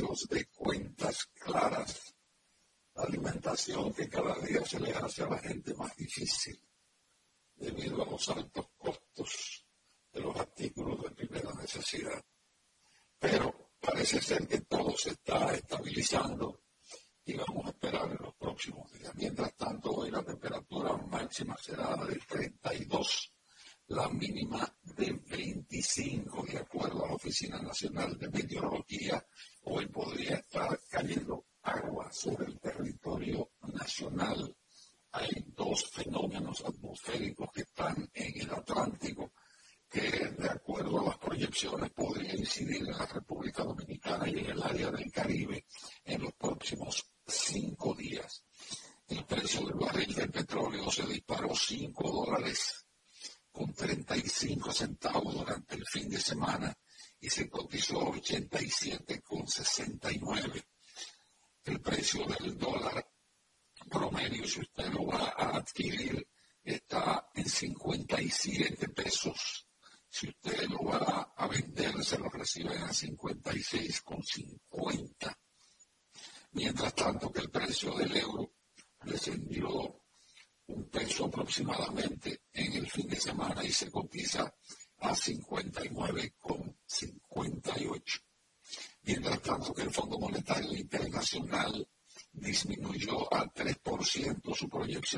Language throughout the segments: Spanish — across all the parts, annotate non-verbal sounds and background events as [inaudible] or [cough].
De Cuentas Claras. La alimentación que cada día se le hace a la gente más difícil should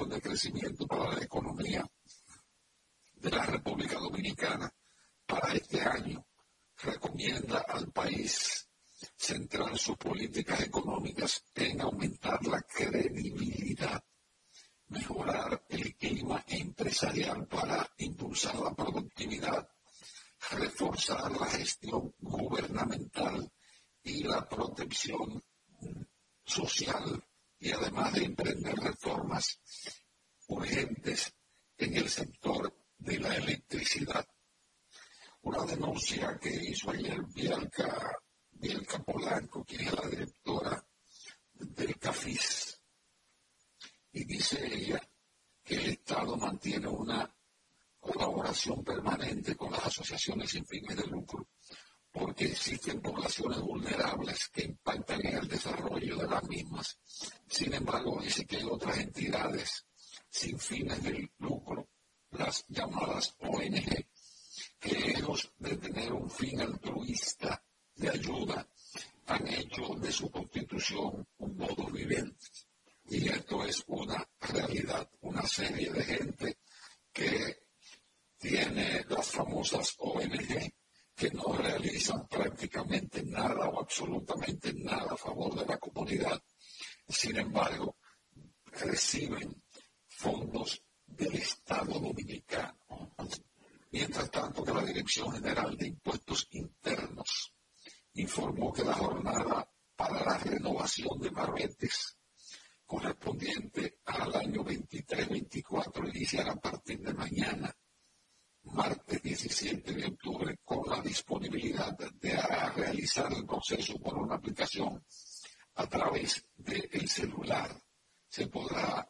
de crecimiento para la economía de la República Dominicana para este año. Recomienda al país centrar sus políticas económicas en aumentar la credibilidad mejorar el clima empresarial para impulsar la productividad, reforzar la gestión gubernamental y la protección social y además de emprender reformas urgentes en el sector de la electricidad. Una denuncia que hizo ayer Bielka, Bielka Polanco, quien es la directora del CAFIS, y dice ella que el Estado mantiene una colaboración permanente con las asociaciones sin fines de lucro, porque existen poblaciones vulnerables que impactan en el desarrollo de las mismas. Sin embargo, dice que hay otras entidades sin fines de lucro, las llamadas ONG, que ellos de tener un fin altruista de ayuda han hecho de su constitución un modo viviente y esto es una realidad, una serie de gente que tiene las famosas ONG que no realizan prácticamente nada o absolutamente nada a favor de la comunidad. Sin embargo, reciben fondos del Estado dominicano. Mientras tanto que la Dirección General de Impuestos Internos informó que la jornada para la renovación de marbetes correspondiente al año 23-24 iniciará a partir de mañana, martes 17 de octubre, con la disponibilidad de realizar el proceso por una aplicación a través del celular. Se podrá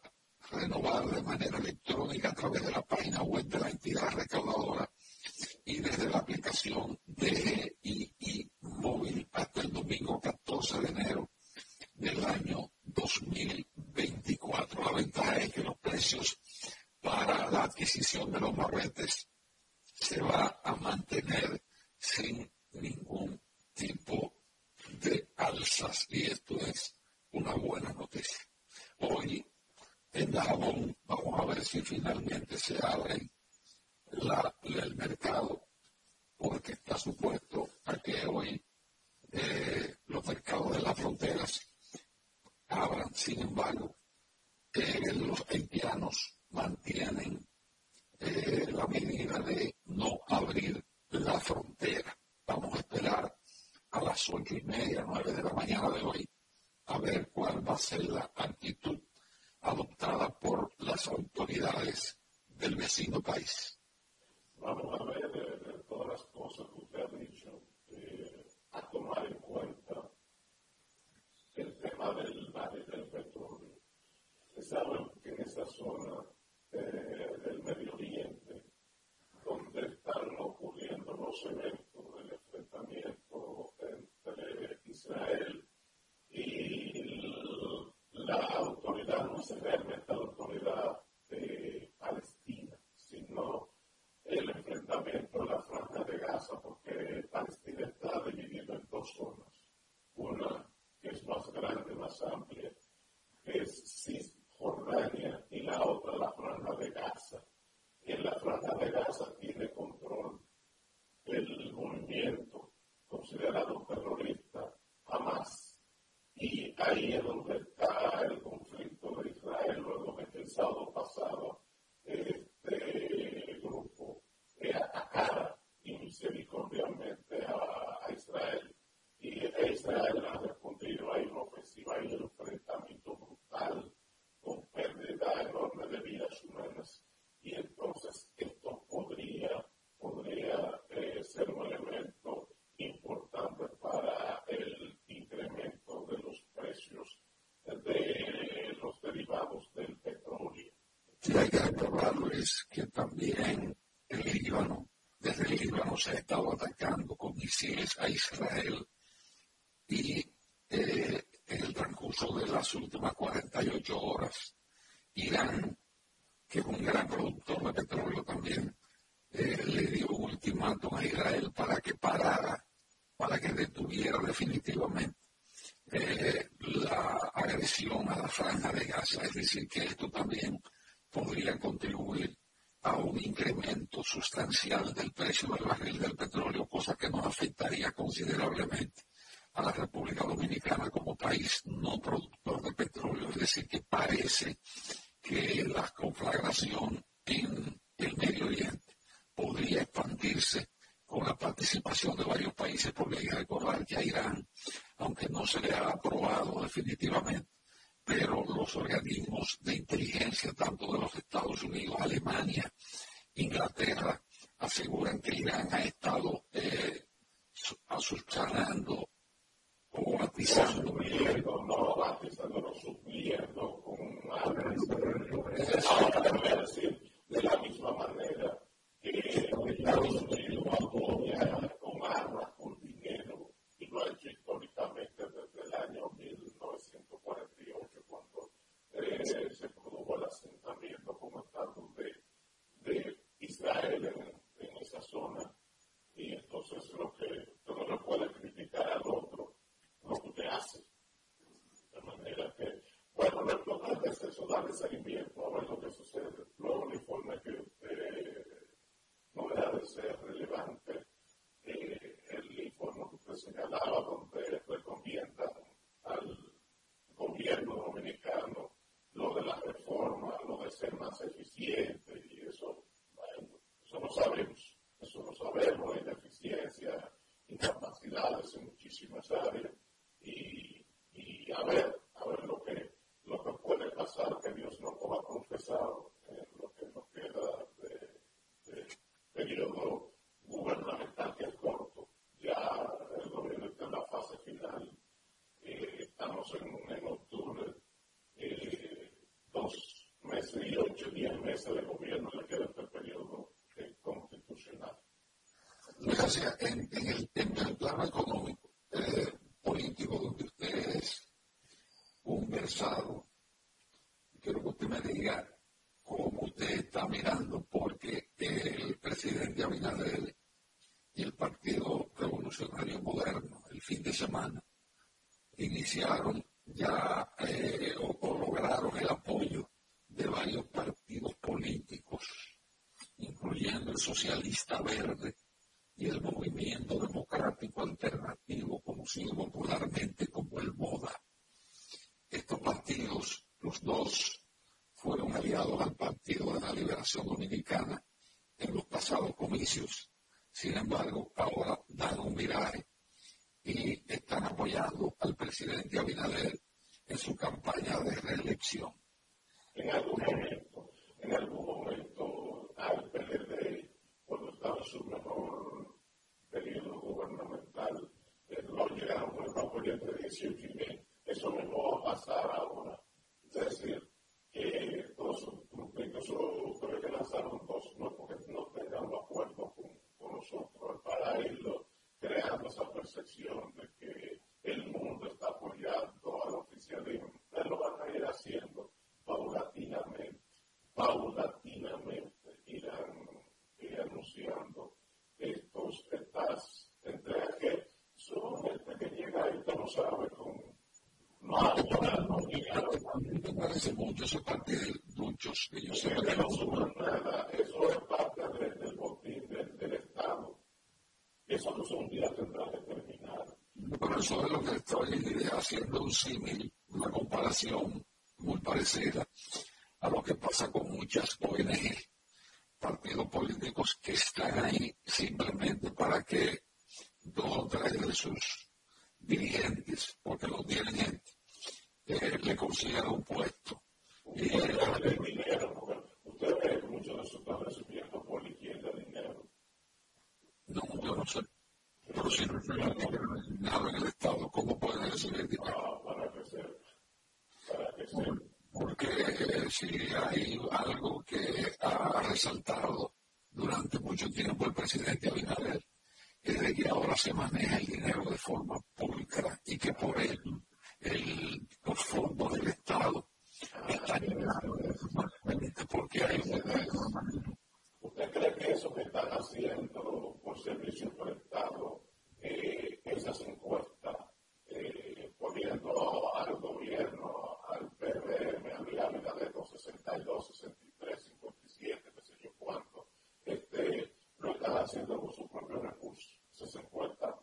renovar de manera electrónica a través de la página web de la entidad recaudadora y desde la aplicación DGII móvil hasta el domingo 14 de enero del año 2024. La ventaja es que los precios para la adquisición de los marretes se va a mantener sin ningún tipo de alzas y esto es una buena noticia. Hoy en Dajabón vamos a ver si finalmente se abre el mercado porque está supuesto a que hoy eh, los mercados de las fronteras abran. Sin embargo, eh, los haitianos mantienen eh, la medida de no abrir la frontera. Vamos a esperar a las ocho y media, nueve de la mañana de hoy, a ver cuál va a ser la actitud adoptada por las autoridades del vecino país. Vamos a ver de, todas las cosas que usted ha dicho, eh, a tomar en cuenta el tema del barrio del petróleo. Saben que en esa zona eh, del Medio Oriente, donde están eventos del enfrentamiento entre Israel y la autoridad, no es realmente la autoridad de Palestina, sino el enfrentamiento en la franja de Gaza, porque Palestina está dividido en dos zonas. Una que es más grande, más amplia, que es Cisjordania, y la otra la franja de Gaza. Y en la franja de Gaza tiene control el movimiento considerado terrorista Hamas. Y ahí es donde está el conflicto de Israel, luego de que el sábado pasado este grupo atacara misericordiamente a, a Israel y Israel ha respondido a una ofensiva y un enfrentamiento brutal con pérdida enorme de vidas humanas. Y entonces esto podría, podría a Israel y eh, en el transcurso de las últimas 48 horas, Irán, que es un gran productor de petróleo también, eh, le dio un ultimátum a Israel para que parara, para que detuviera definitivamente eh, la agresión a la franja de Gaza. Es decir, que esto también podría contribuir a un incremento sustancial del precio del barril del petróleo, cosa que nos afectaría considerablemente a la República Dominicana como país no productor de petróleo. Es decir, que parece que la conflagración en el Medio Oriente podría expandirse con la participación de varios países, porque hay que recordar que a Irán, aunque no se le ha aprobado definitivamente, pero los organismos de inteligencia, tanto de los Estados Unidos, Alemania, Inglaterra, aseguran que Irán ha estado eh, o atizando. no atizando, no supliendo con armas. de la misma manera que Estados Unidos apoya con armas, con dinero, y lo ha hecho históricamente desde el año 1948, cuando se produjo el asentamiento como Estado de, de Israel en, en esa zona. Y entonces lo que uno no puede criticar al otro lo que usted hace. De manera que, bueno, lo importante es eso, darle seguimiento a ver lo que sucede. Luego el informe que eh, el informe que usted señalaba, donde recomienda al gobierno dominicano lo de la reforma, lo de ser más eficiente, y eso, eso lo sabemos, eso lo sabemos, hay deficiencia, incapacidades en muchísimas áreas y, a ver, a ver lo que, lo que puede pasar, que Dios nos ha confesado en lo que nos queda periodo gubernamental que es corto. Ya el gobierno está en la fase final. Eh, estamos en, octubre, eh, dos meses y ocho, diez meses de gobierno le queda este periodo constitucional. Gracias. En, el, en el plano. Me parece mucho ese parte de muchos que yo sé que no nada, eso es parte del botín del Estado eso no un día tendrá que terminar. Por eso es lo que estoy haciendo un símil, una comparación muy parecida a lo que pasa con muchas ONG, partidos políticos que están ahí simplemente para que dos o tres de sus dirigentes, porque los dirigentes, eh, le consigan un puesto. Y, el dinero, usted ve que muchos de esos están recibiendo por izquierda dinero. No, yo no sé. Pero si no hay nada en el Estado, ¿cómo pueden recibir dinero? para crecer. Para crecer. Porque si hay algo que ha resaltado durante mucho tiempo el presidente Abinader, es de que ahora se maneja el dinero de forma pública y que por él, el, los fondos del Estado están llegados porque hay un ¿Usted cree que eso que están haciendo por servicios prestados, eh, esas encuestas, eh, poniendo al gobierno, al PRM, a mi lámina de 262, 63, 57, qué sé yo cuánto, este, lo están haciendo con sus propios recursos? Esas encuestas,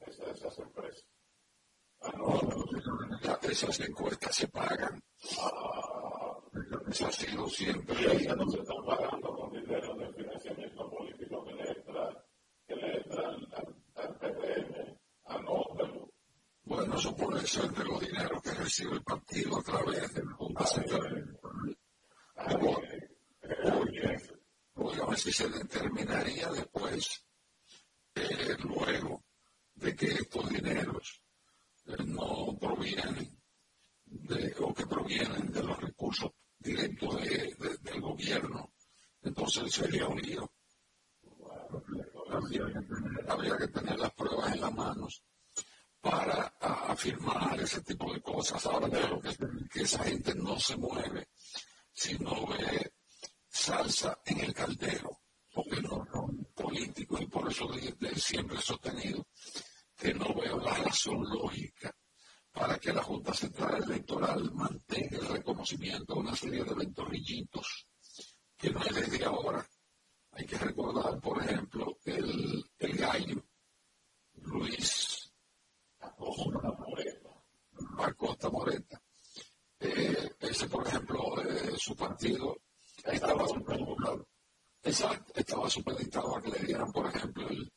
esas, esas empresas. Ah, no, esas encuestas se pagan. Eso ha sido siempre. Ellas no se están pagando con dinero de financiamiento político que le entra, que le entra al, al, al PDM. Anótelo. Bueno, eso puede ser de los dineros que recibe el partido a través de la Junta Central. Oigan, si se determinaría después, eh, luego de que estos dineros eh, no provienen de, o que provienen de los recursos directos de, de, del gobierno, entonces sería un lío. Habría, que tener las pruebas en las manos para afirmar ese tipo de cosas. Ahora creo que, que esa gente no se mueve si no ve salsa en el caldero, porque no son políticos y por eso siempre he sostenido que no veo la razón lógica para que la Junta Central Electoral mantenga el reconocimiento de una serie de ventorrillitos que no es desde ahora. Hay que recordar, por ejemplo, el, el gallo Luis Acosta Moreta. Acosta Moreta. Eh, ese, por ejemplo, eh, su partido estaba supeditado, exacto, estaba supeditado a que le dieran, por ejemplo, el,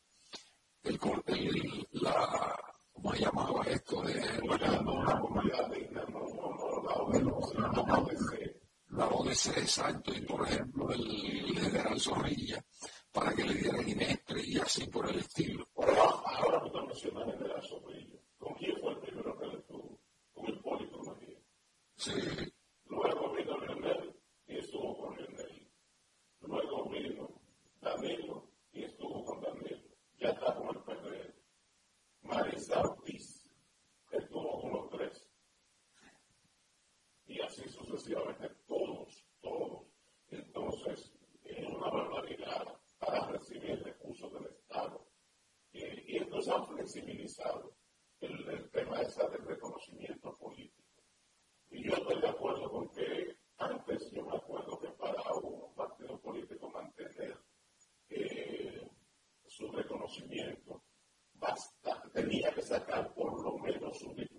el, el la ¿cómo se llamaba esto? De, la comunidad de la la ODC, exacto, y por ejemplo el general Zorrilla, para que le dieran Inespre y así por el estilo. Ahora, ahora tú mencionas el general Zorrilla. ¿Con quién fue el primero que él estuvo? Con el Polito Sí. Luego vino Leonel y estuvo con Leonel. Luego vino Danilo y estuvo con Danilo. Ya está con el PRD. Marisa Ortiz estuvo con los tres. Y así sucesivamente todos, todos. Entonces, es una barbaridad para recibir recursos del Estado. Y, entonces han flexibilizado el, tema ese del reconocimiento político. Y yo estoy de acuerdo con que antes yo me acuerdo que para un partido político mantener eh, su reconocimiento basta, tenía que sacar por lo menos un diputado.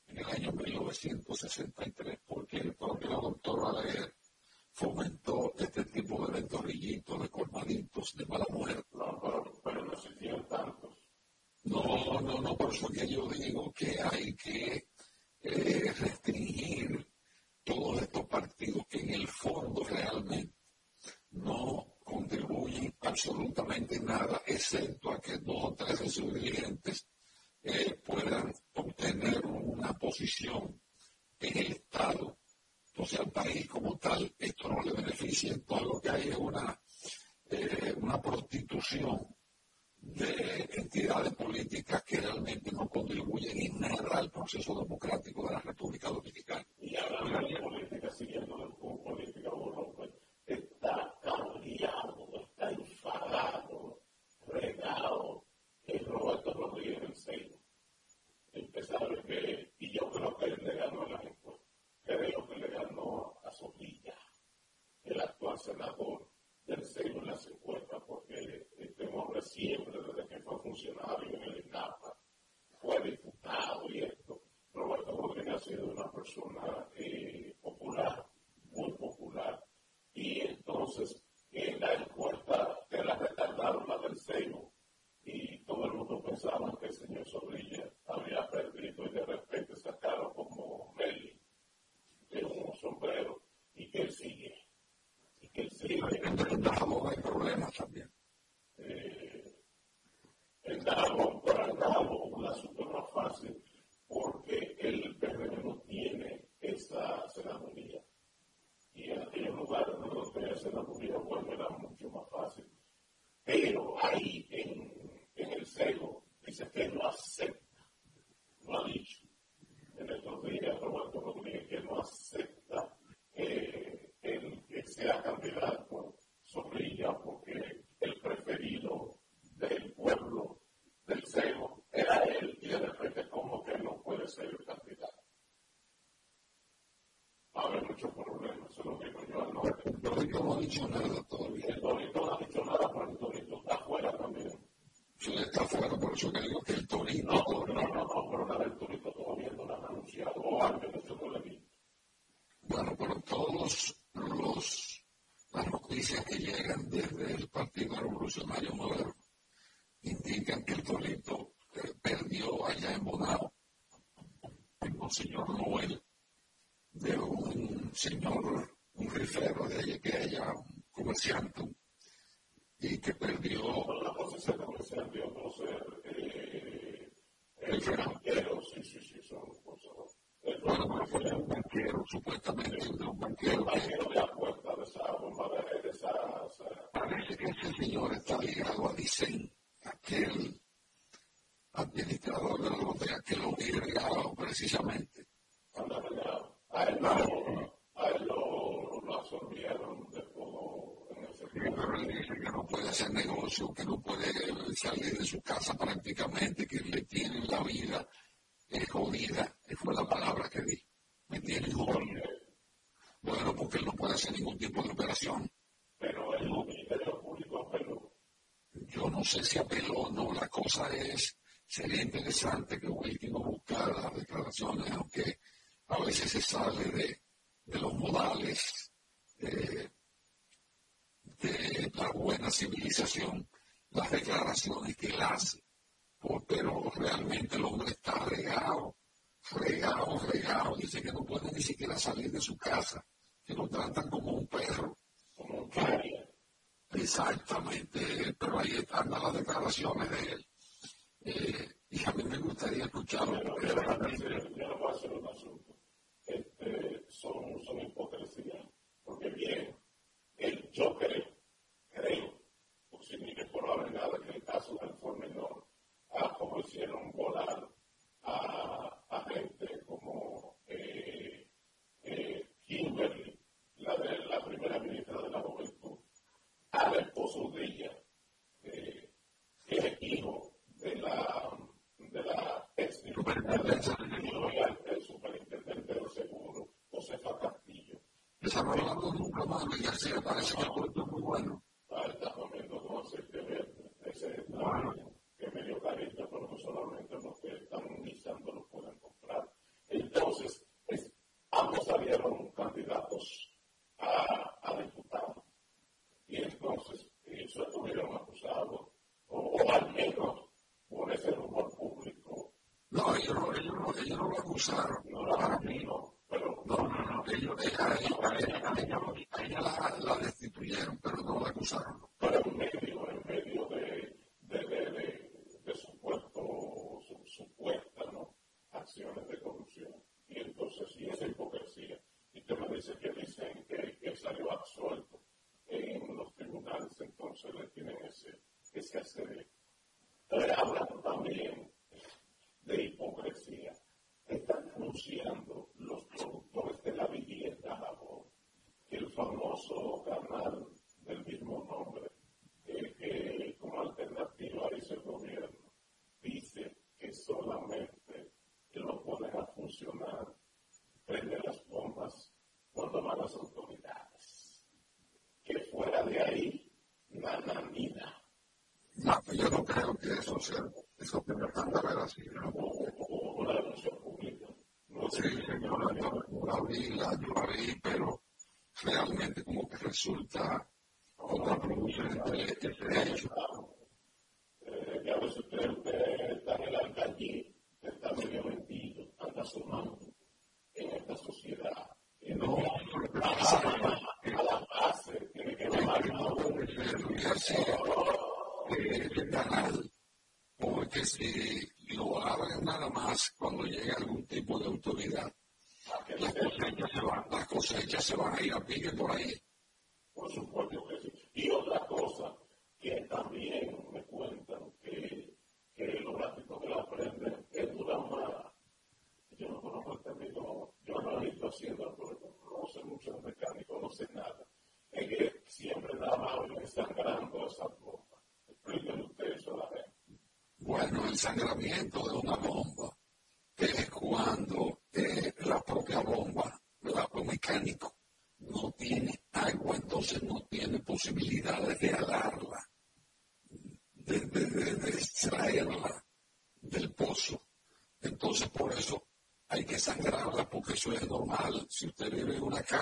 en el año 1963, porque el propio doctor Balaguer fomentó este tipo de ventorrillitos, de colmaditos, de mala muerte. No, pero, no existían tantos. No, no, no, por eso que yo digo que hay que eh, restringir todos estos partidos que en el fondo realmente no contribuyen absolutamente nada, excepto a que dos o tres de sus dirigentes puedan obtener una posición en el Estado. Entonces al país como tal esto no le beneficia. Todo lo que hay es una, eh, una prostitución de entidades políticas que realmente no contribuyen en nada al proceso democrático de la República Dominicana. Política, siguiendo política, está cambiado, está enfadado, regado el Roberto Rodríguez del Seibo. Empezaron que, y yo creo que él le ganó la encuesta, creo que le ganó a Sotilla, el actual senador del Seibo en las encuestas, porque este hombre siempre, desde que fue funcionario en el INAPA, fue diputado y esto. Roberto Rodríguez ha sido una persona eh, popular, muy popular, y entonces en la encuesta que la retardaron la del seno y todo el mundo pensaba que el señor Zorrilla había perdido y de repente sacaron como Meli de un sombrero y que él sigue. Y que él sigue. En Dajabón hay problemas también. Eh, en Dajabón, para el Dajabón, un asunto más fácil porque el PRM no tiene esa senaduría y en aquellos lugares donde se la movía bueno era mucho más fácil. Pero ahí en, en el celo dice que no acepta, no ha dicho en estos días Roberto Rodríguez que no acepta eh, el que sea candidato Zorrilla porque el preferido del pueblo del celo era él y de repente como que no puede ser el candidato va a haber muchos problemas, eso lo digo yo al norte. El Torito no ha dicho nada todavía. El Torito no ha dicho nada, pero el Torito está afuera también. Sí, está afuera, por eso que digo que mundo nunca más para el social es obtener candaveras y luego una relación. No sí, yo la, yo la vi, la, yo la vi, pero realmente como que resulta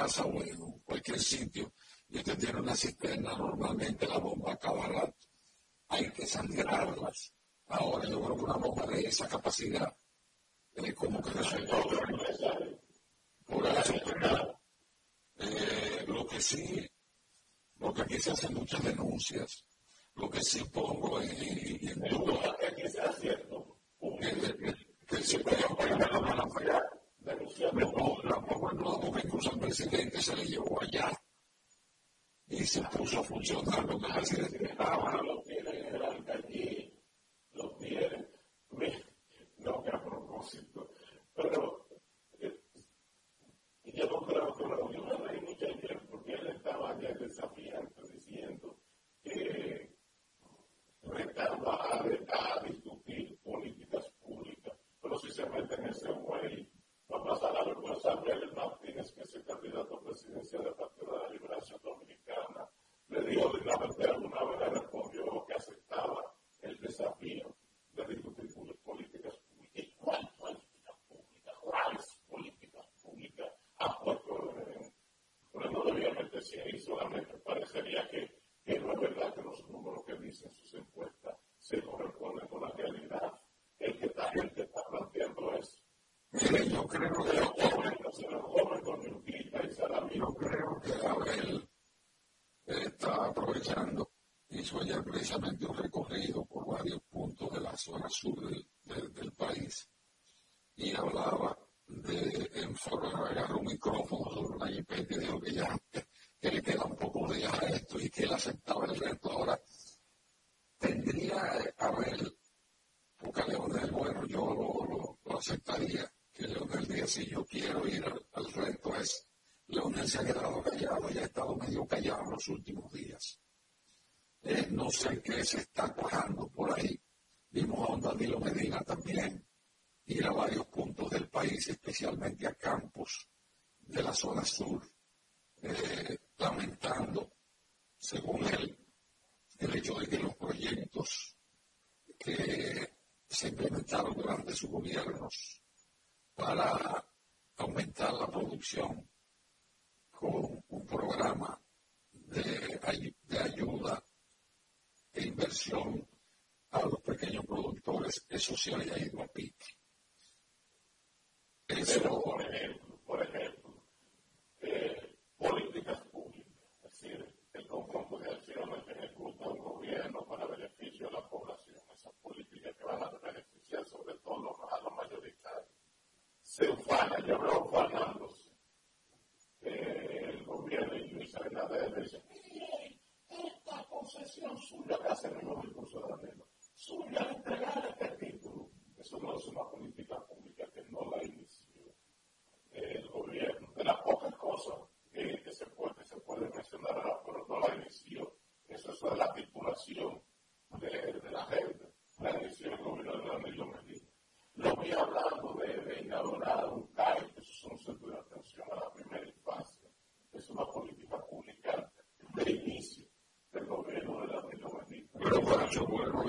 pasa bueno. personalmente parecería que, que no es verdad que no somos lo que dicen sus encuestas. sociales ya por ejemplo, políticas públicas, es decir, el conjunto de acciones que ejecuta un gobierno para beneficio de la población, esas políticas que van a beneficiar sobre todo a los mayoritarios, se ufanan, yo veo ufanándose. El gobierno y Luis Abinader dice, esta concesión suya que hace el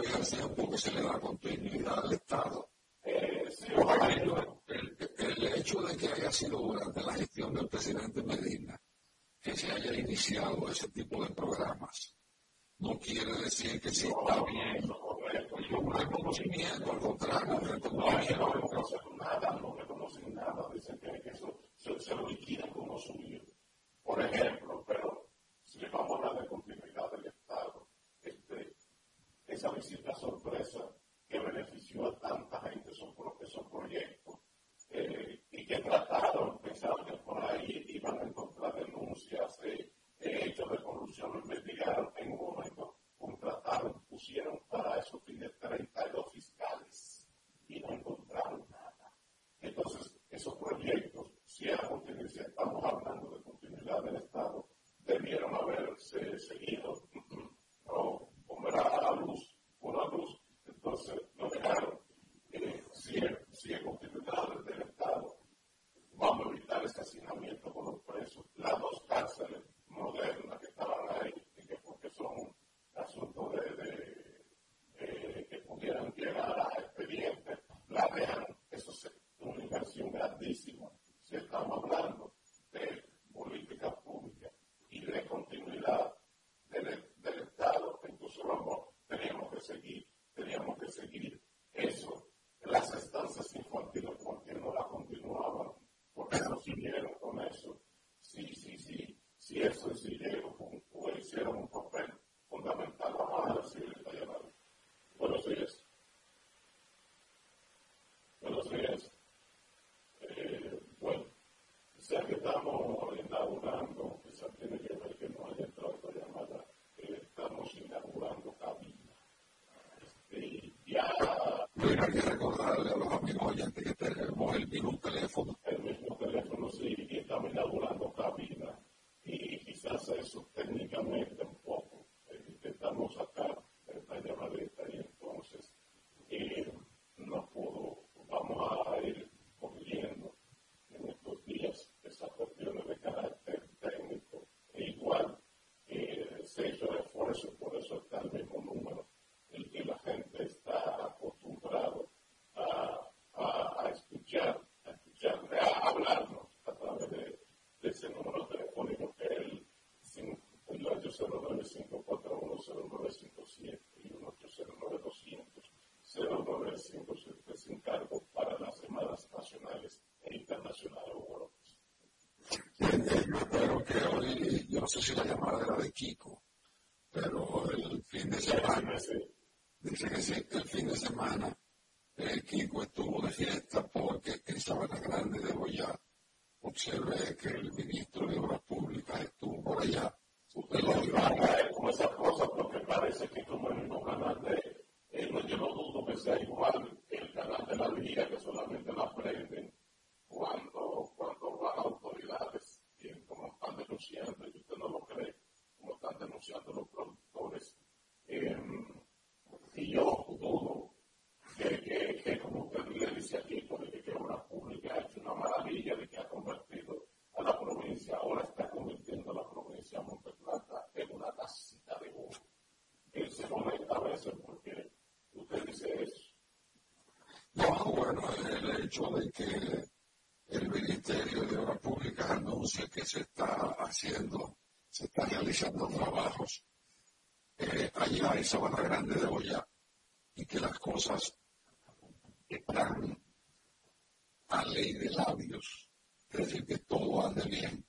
todavía hace un poco se le da continuidad al Estado. El, hecho de que haya sido durante la gestión del presidente Medina que se haya iniciado ese 也是自 nzu nzi niyo. el hecho de que el Ministerio de Obras Públicas anuncia que se está haciendo, se están realizando trabajos eh, allá en Sabana Grande de Boyá y que las cosas están a ley de labios, es decir, que todo ande bien.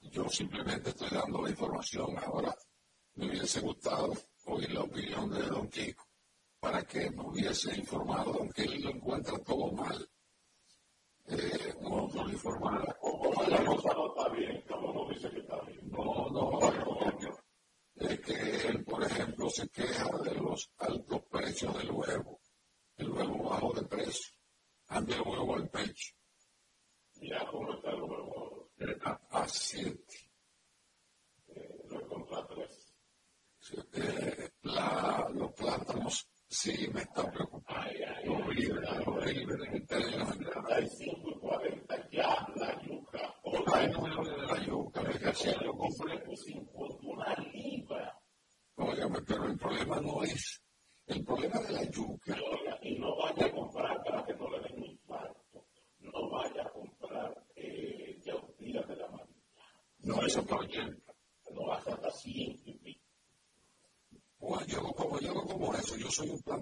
Yo simplemente estoy dando la información ahora. Me hubiese gustado oír la opinión de Don Kiko para que me hubiese informado levantar todo mal.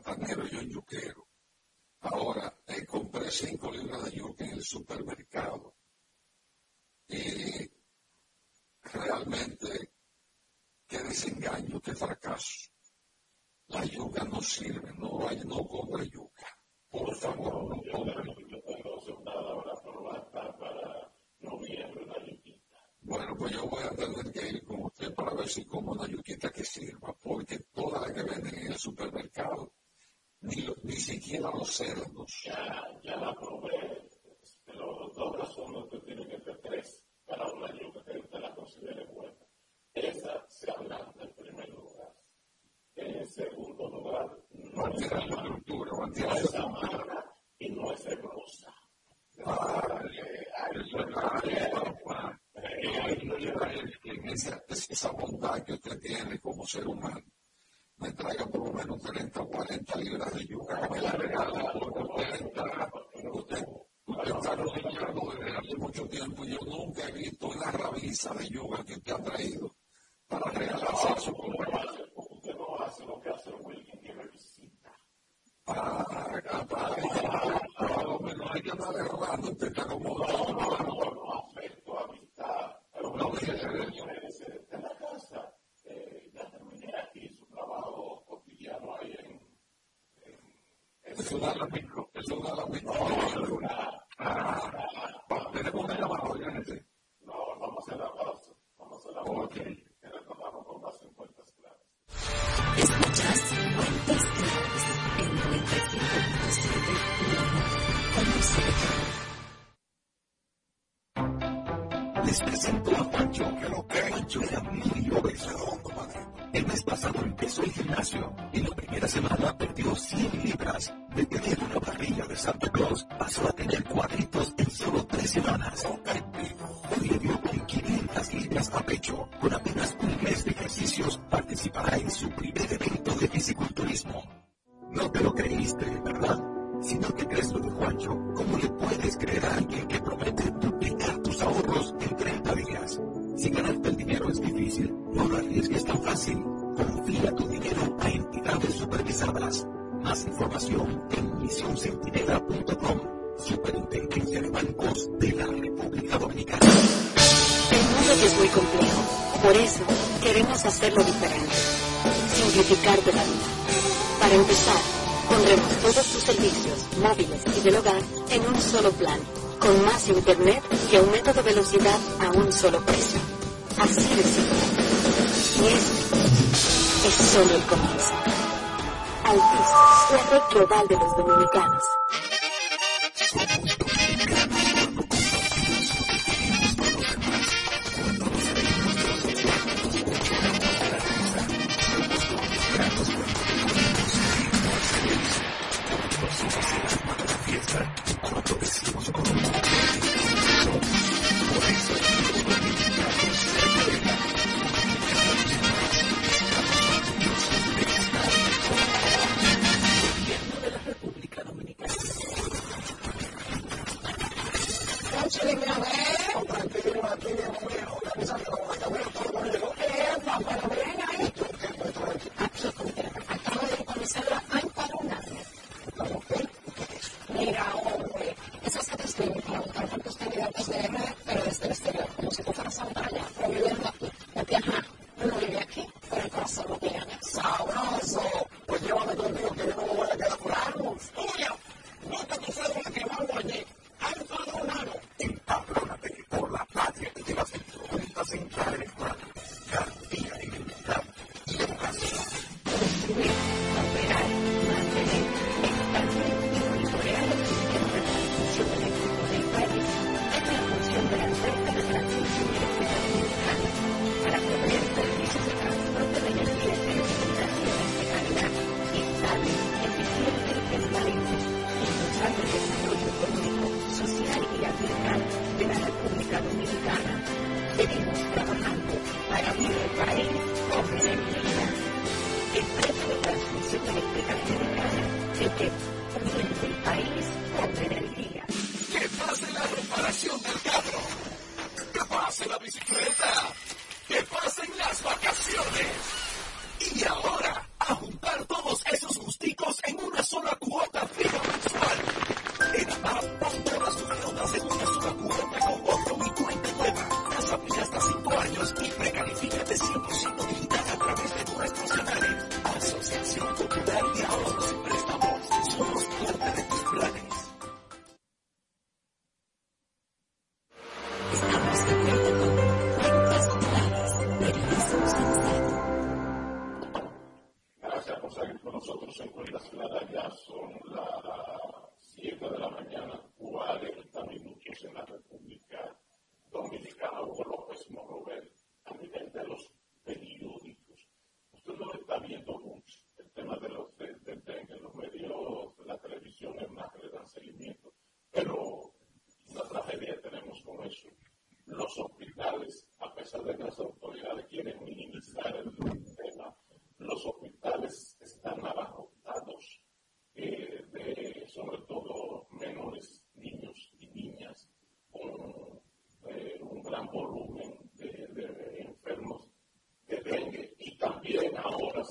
pantanero y un yuquero. Ahora eh, compré cinco libras de yuca en el supermercado. Y realmente, qué desengaño, qué fracaso. La yuca no sirve, no, hay, no compre yuca. Por favor, no compre Bueno, pues yo voy a tener que ir con usted para ver si como una yuquita que sirva, porque todas las que venden en el supermercado siquiera los pues, cerdos. Ya, ya la probé, pero dos razones, usted tiene que hacer tres para una yuca que usted la considere buena. Esa se ablanda en primer lugar. En segundo lugar, no, no es estructura, no es amarga y no es hermosa. Vale, eso eh, es que esa bondad que usted tiene como ser humano Por eso, queremos hacerlo diferente. Simplificarte la vida. Para empezar, pondremos todos tus servicios, móviles y del hogar, en un solo plan, con más internet y aumento de velocidad a un solo precio. Así de simple. Y este es solo el comienzo. Altis, la red global de los dominicanos.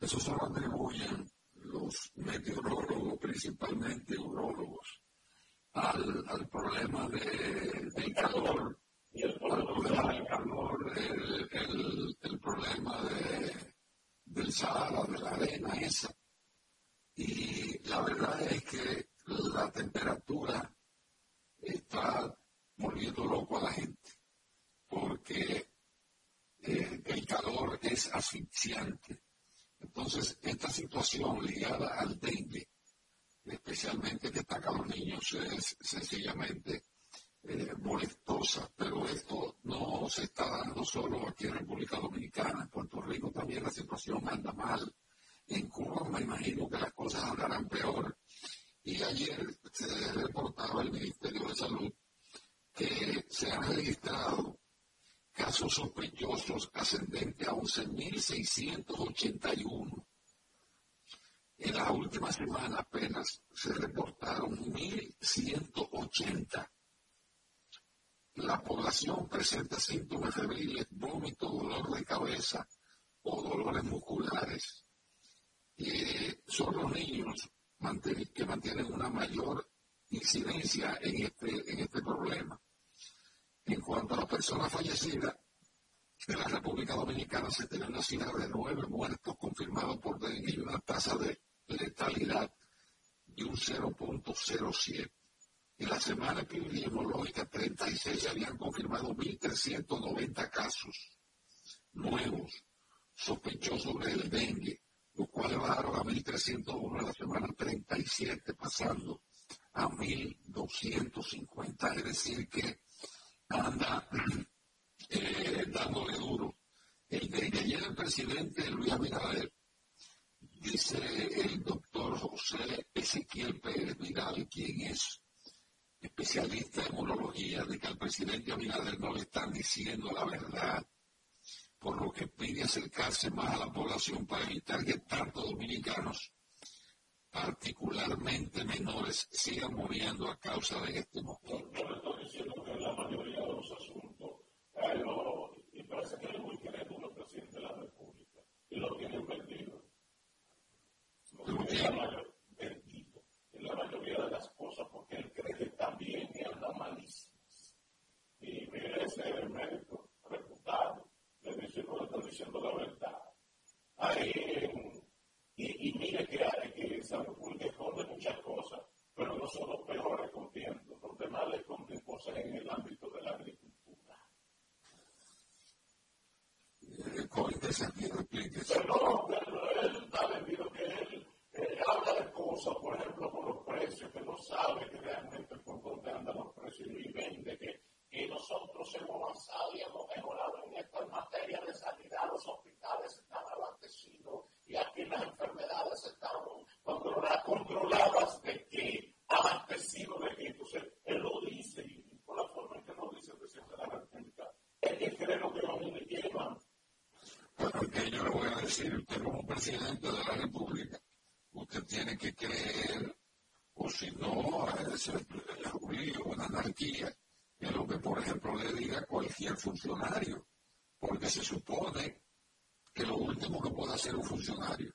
Eso, se lo atribuyen los meteorólogos, principalmente urólogos, al, al problema de, del calor, al problema del calor, el, el, el problema de, del Sahara, de la arena esa. Y la verdad es que la temperatura está volviendo loco a la gente, porque el calor es asfixiante. Entonces, esta situación ligada al dengue, especialmente que ataca a los niños, es sencillamente eh, molestosa, pero esto no se está dando solo aquí en República Dominicana, en Puerto Rico también la situación anda mal, en Cuba me imagino que las cosas andarán peor. Y ayer se reportaba el Ministerio de Salud que se han registrado casos sospechosos ascendentes a 11.681. En la última semana apenas se reportaron 1.180. La la población presenta síntomas febriles, vómito, dolor de cabeza o dolores musculares. son los niños que mantienen una mayor incidencia en este, en este problema. En cuanto a las personas fallecidas, en la República Dominicana se tiene una cifra de nueve muertos confirmados por dengue y una tasa de letalidad de un 0.07. En la semana epidemiológica 36 habían confirmado 1.390 casos nuevos sospechosos del dengue, lo cual bajaron a 1.301 en la semana 37, pasando a 1.250. Es decir, que anda [clears throat] eh, dándole duro. El de ayer el presidente Luis Abinader, dice el doctor José Ezequiel Pérez Vidal, quien es especialista en monología, de que al presidente Abinader no le están diciendo la verdad, por lo que pide acercarse más a la población para evitar que tantos dominicanos, particularmente menores, sigan muriendo a causa de este motor. Yo estoy diciendo que la mayoría de los asuntos y parece que es muy creativo el presidente de la República. Y lo tienen vendido. Lo sabe que realmente por dónde andan los precios y vende que, que nosotros hemos avanzado y hemos mejorado en esta materia de sanidad, los hospitales están abastecidos y aquí las enfermedades están controladas de que abastecidos de que entonces él lo dice y por la forma en que lo dice el presidente de la República, es que cree lo que mí me llevan. Porque yo le voy a decir, usted como presidente de la República, usted tiene que creer, o si no, es el ruido, una anarquía, en lo que, por ejemplo, le diga cualquier funcionario, porque se supone que lo último que puede hacer un funcionario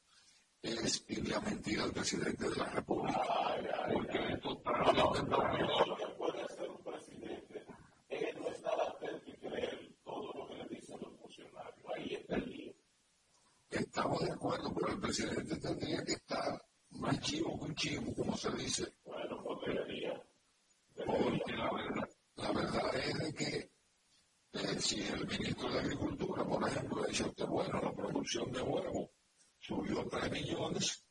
es irle a mentir al presidente de la República. porque esto lo que puede hacer un presidente es no estar atento y creer todo lo que le dicen los funcionarios. Ahí está el Estamos de acuerdo, pero el presidente tendría que estar más chivo que un chivo, como se dice. Bueno, porque debería. Porque la verdad, la verdad es de que eh, si el ministro de Agricultura, por ejemplo, le dice usted, bueno, la producción de huevo subió 3 millones,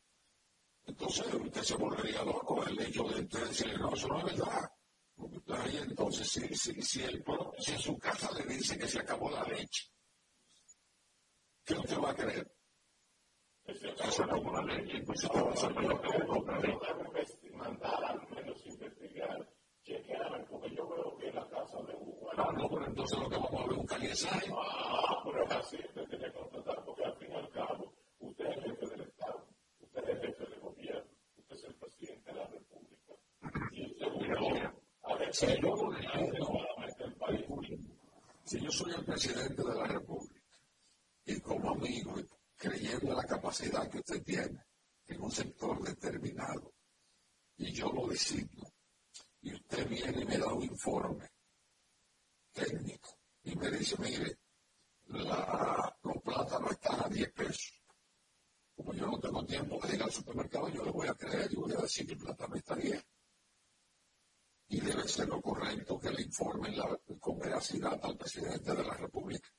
entonces usted se volvería loco el hecho de usted decirle, no, eso no es verdad. entonces, si, si, si, el, si en su casa le dice que se acabó la leche, ¿qué usted va a creer? Eso no una ley, pues eso va a ser lo que. Mandar al menos investigar, chequear, porque yo veo que la casa de Hugo. No, no, pero entonces lo que vamos a ver es un caliezaje. Ah, pero es así, usted tiene que contratar, porque al fin y al cabo, usted es el jefe del Estado, usted es el jefe del gobierno, usted es el presidente de la República. Y usted buscó a defender el país. Si yo soy el presidente de la República, y como amigo, creyendo en la capacidad que usted tiene en un sector determinado, y yo lo designo, y usted viene y me da un informe técnico y me dice, mire, la, los plátanos están a 10 pesos. Como yo no tengo tiempo de ir al supermercado, yo le voy a creer y voy a decir que el plátano está 10. Y debe ser lo correcto que le informen la, con veracidad al presidente de la República.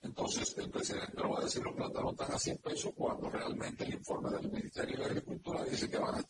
Entonces el presidente no va a decir los plátanos están a 100 pesos cuando realmente el informe del Ministerio de Agricultura dice que van a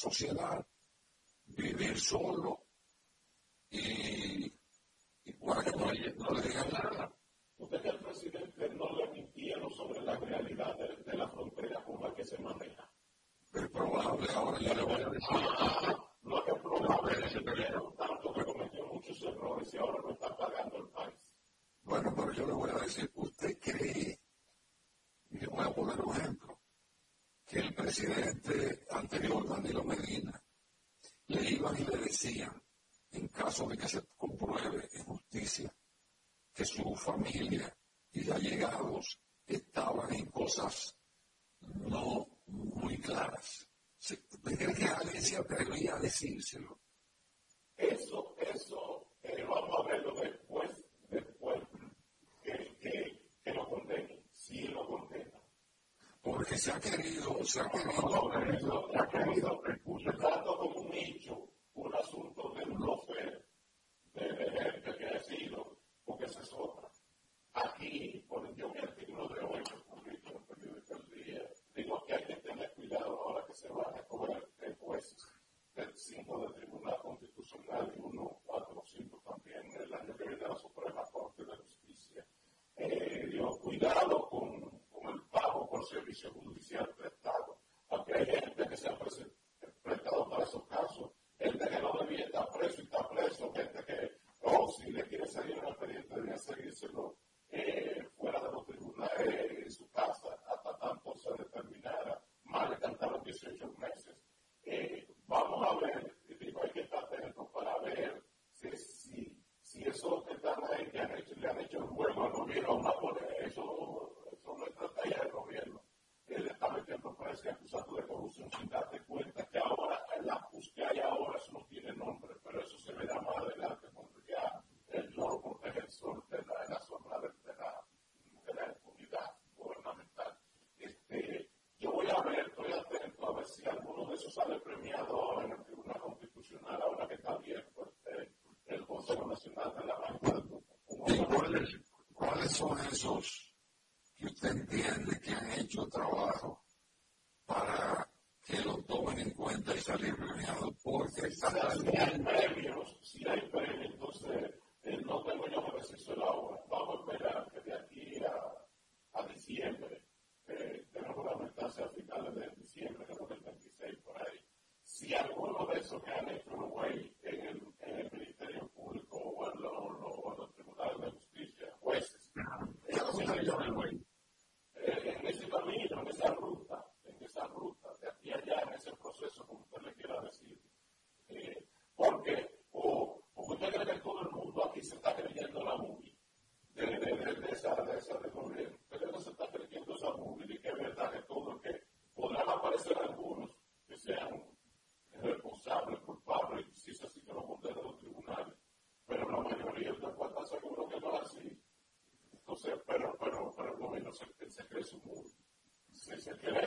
sociedad, vivir solo y, y bueno, que no le, no le digan nada. ¿Usted que el presidente no le mintieron sobre la realidad de, de la frontera con la que se maneja? Es probable, ahora ya le voy a decir. Ah, no es que es probable, es primero, tanto que cometió muchos errores y ahora lo está pagando el país. Bueno, pero yo le voy a decir, ¿usted cree? Y le voy a poner un ejemplo. Que el presidente inferior Danilo Medina, le iban y le decían, en caso de que se compruebe en justicia, que su familia y allegados estaban en cosas no muy claras. Se, cree que alguien se atrevería a decírselo? Eso, eso, eh, vamos a verlo después, después que, que, que lo condenen, si sí lo condenan. Porque se ha querido, se ha querido y eso sale premiado en el Tribunal Constitucional ahora que está pues, abierto el, el Consejo Nacional de la Banca. ¿Cuáles, ¿Cuáles son esos que usted entiende que han hecho trabajo para que lo tomen en cuenta y salir premiado? Porque está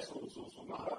そう、そう、そう、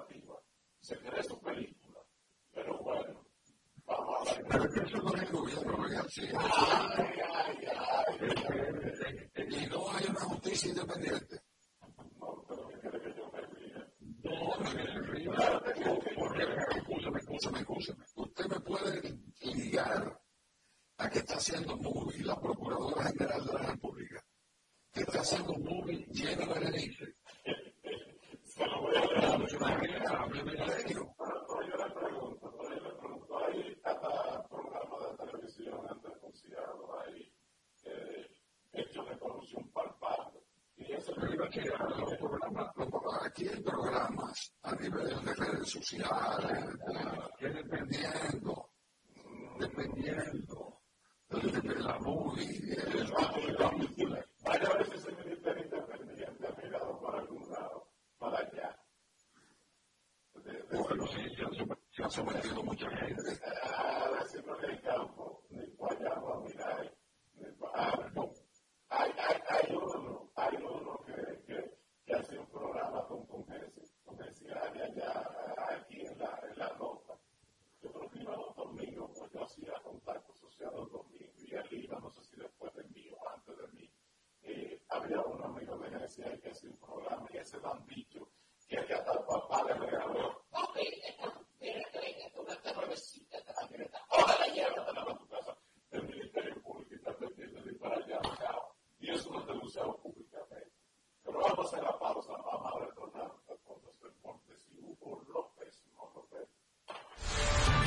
sociale,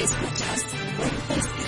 Just.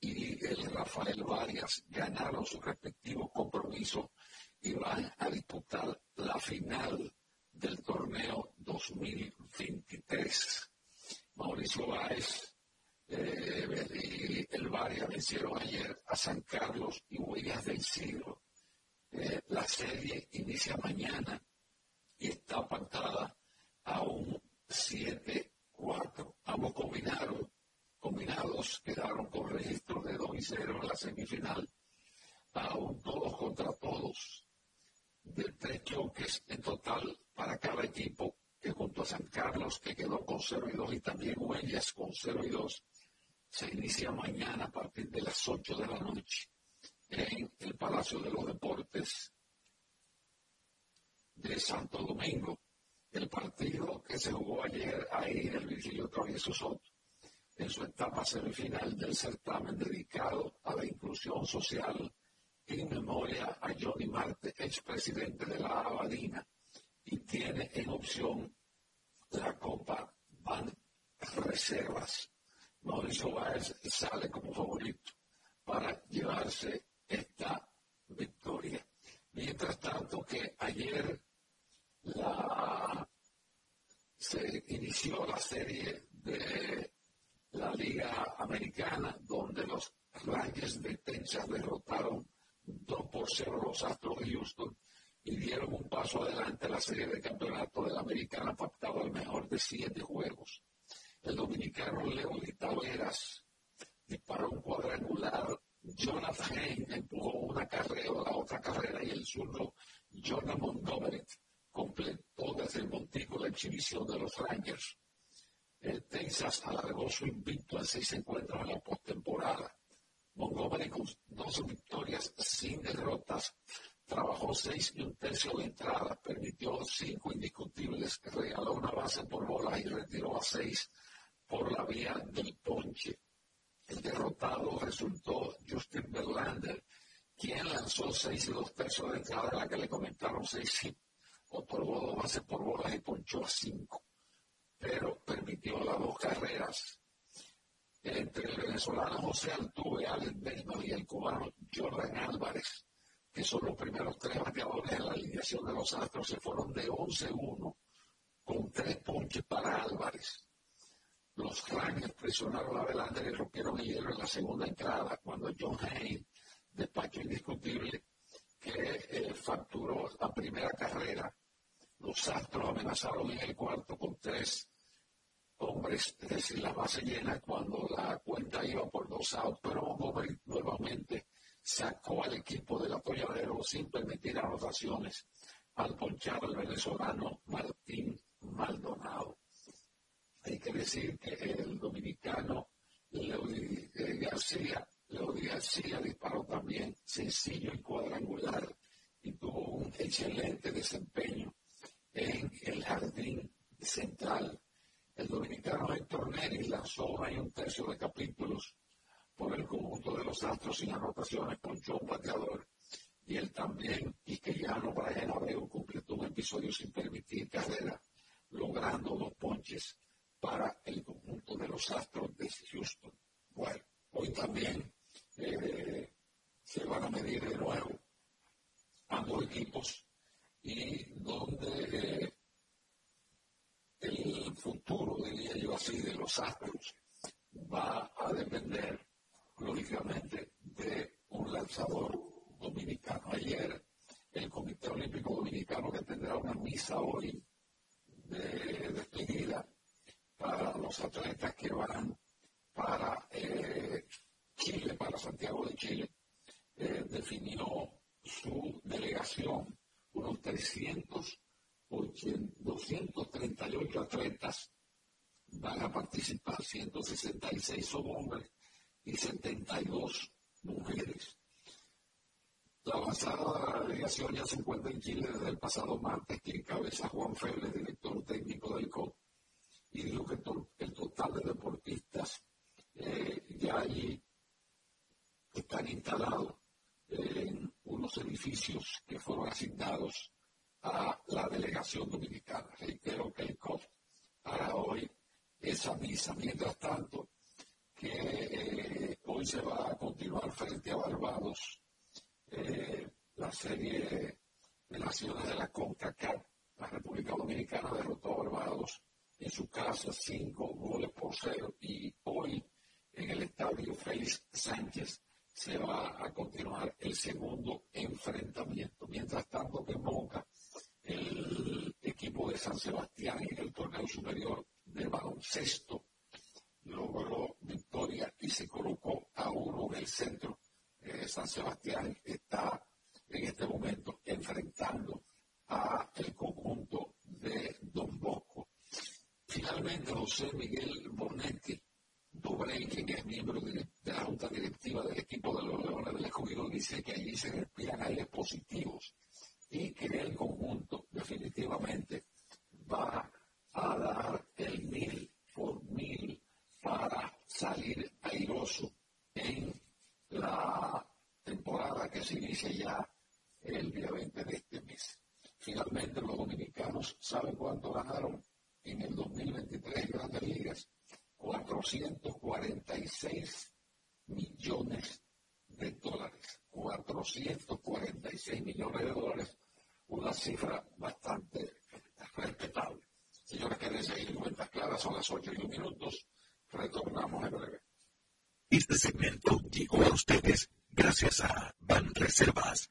y el Rafael Varias ganaron su respectivo compromiso y van a disputar la final del torneo 2023. Mauricio Báez eh, y el Varias vencieron ayer a San Carlos y Huellas del Siglo. Eh, la serie inicia mañana y está pactada a un 7-4. Ambos combinaron combinados quedaron con registro de 2 y 0 en la semifinal, aún todos contra todos, de tres choques en total para cada equipo, que junto a San Carlos, que quedó con 0 y 2, y también Huellas con 0 y 2, se inicia mañana a partir de las 8 de la noche en el Palacio de los Deportes de Santo Domingo. El partido que se jugó ayer ahí en el Virgilio Travieso Soto su etapa semifinal del certamen dedicado a la inclusión social en memoria a Johnny Marte, expresidente de la Abadina, y tiene en opción la Copa Van Reservas. Mauricio Báez sale como favorito para llevarse esta victoria. Mientras tanto que ayer se inició la serie de la Liga Americana, donde los Rangers de Texas derrotaron 2 por 0 los Astros de Houston y dieron un paso adelante a la serie de campeonato de la Americana pactado al mejor de siete juegos. El dominicano Leo Taveras disparó un cuadrangular. Jonathan Hain empujó una carrera, la otra carrera y el zurdo Jonathan Montgomery completó desde el montico la exhibición de los Rangers el Texas alargó su invicto a seis encuentros en la postemporada. Montgomery con 12 victorias sin derrotas, trabajó seis y un tercio de entradas, permitió cinco indiscutibles, regaló una base por bola y retiró a seis por la vía del ponche. El derrotado resultó Justin Verlander, quien lanzó seis y dos tercios de entrada, en la que le comentaron seis y otorgó dos bases por bola y ponchó a cinco pero permitió las dos carreras entre el venezolano José Altuve, Alex Beno y el cubano Jordan Álvarez. que son los primeros tres bateadores en la alineación de los Astros, se fueron de 11-1 con tres ponches para Álvarez. Los Rangers presionaron a Belander y rompieron el hielo en la segunda entrada cuando John Haynes, despacho indiscutible, que eh, facturó la primera carrera. Los Astros amenazaron en el cuarto con tres hombres, es decir, la base llena cuando la cuenta iba por dos outs, pero Montgomery nuevamente sacó al equipo del apoyadero sin permitir anotaciones al ponchar al venezolano Martín Maldonado. Hay que decir que el dominicano Leody García, García disparó también sencillo y cuadrangular y tuvo un excelente desempeño en el jardín central. El dominicano Héctor Neri lanzó ahí un tercio de capítulos por el conjunto de los Astros sin anotaciones, ponchó un bateador. Y él también, y que ya no Brian Abreu completó un episodio sin permitir carrera, logrando dos ponches para el conjunto de los Astros de Houston. Bueno, hoy también eh, se van a medir de nuevo ambos equipos y donde el futuro, diría yo así, de los Astros va a depender lógicamente, de un lanzador dominicano. Ayer el Comité Olímpico Dominicano que tendrá una misa hoy de despedida para los atletas que van para eh, Chile, para Santiago de Chile, eh, definió su delegación, unos 300, 238 atletas van a participar, 166 son hombres y 72 mujeres. La avanzada delegación ya se encuentra en Chile desde el pasado martes, que encabeza Juan Félix, director técnico del COP, y dijo que el total de deportistas eh, ya allí están instalados en unos edificios que fueron asignados a la delegación dominicana. Reitero que el COP hará hoy esa misa. Mientras tanto, que eh, hoy se va a continuar frente a Barbados eh, la serie de naciones de la CONCACAF. La República Dominicana derrotó a Barbados en su casa cinco goles por cero y hoy en el estadio Félix Sánchez se va a continuar el segundo enfrentamiento. Mientras tanto que Moca, el equipo de San Sebastián en el torneo superior de baloncesto logró victoria y se colocó a uno en el centro. Eh, San Sebastián está en este momento enfrentando a el conjunto de Don Bosco. Finalmente, José Miguel Bonetti, Dubrey, quien es miembro de, la Junta Directiva del equipo de los Leones del Escogido, dice que allí se respiran aires positivos y que el conjunto definitivamente va a dar el mil por mil para salir airoso en la temporada que se inicia ya el día 20 de este mes. Finalmente, los dominicanos saben cuánto ganaron en el 2023 Grandes Ligas. 446 millones de dólares. 446 millones de dólares. Una cifra bastante respetable. Señores, ahí en cuentas claras, son las 8 y 1 minutos. Retornamos en breve. Este segmento llegó a ustedes gracias a Ban Reservas,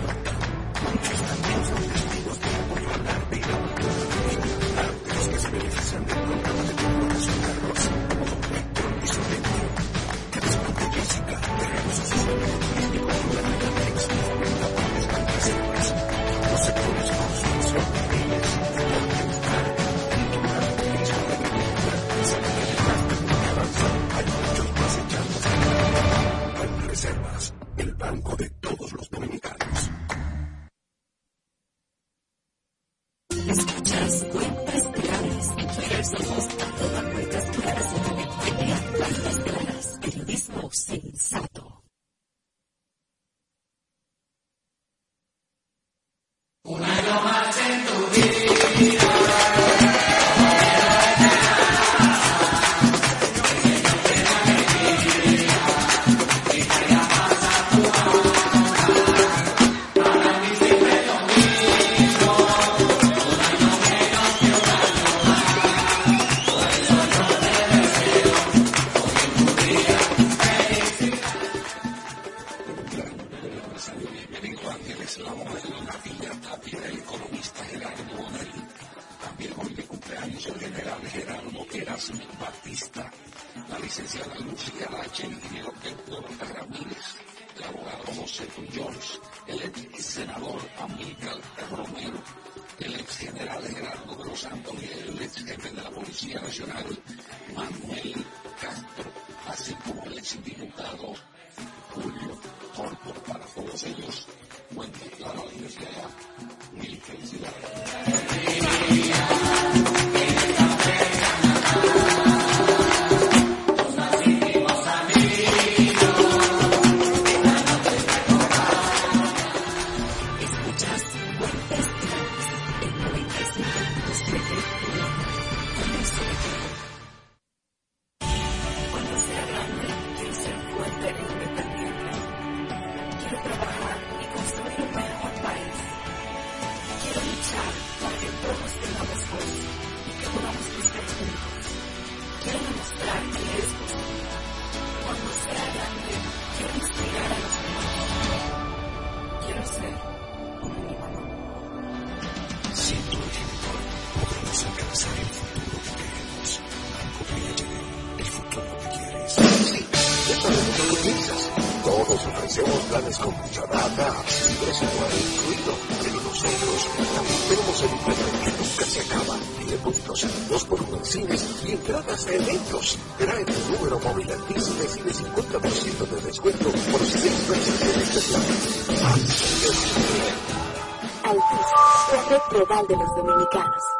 Mexicanas.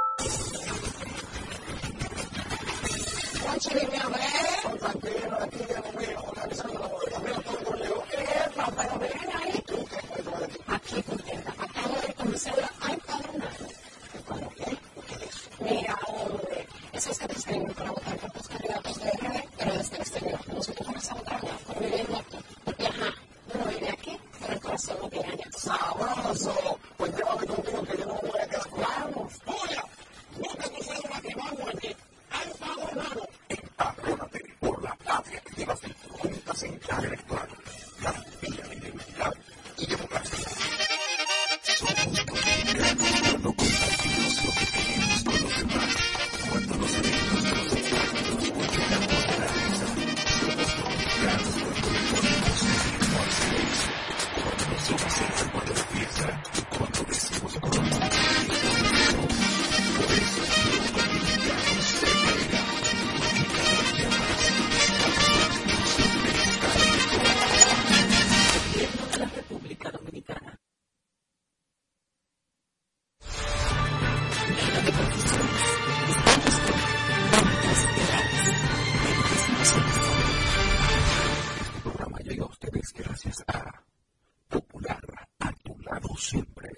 siempre.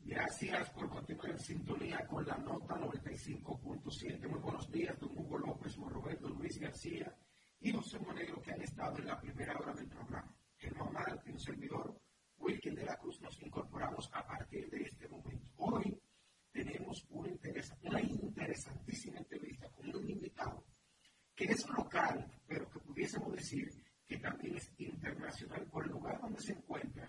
Gracias por continuar en sintonía con la nota 95.7. Muy buenos días, don Hugo López, don Roberto Luis García y don Sergio que han estado en la primera hora del programa. El mamá y un servidor, Wilkin de la Cruz, nos incorporamos a partir de este momento. Hoy tenemos una, interesa, una interesantísima entrevista con un invitado que es local, pero que pudiésemos decir que también es internacional por el lugar donde se encuentra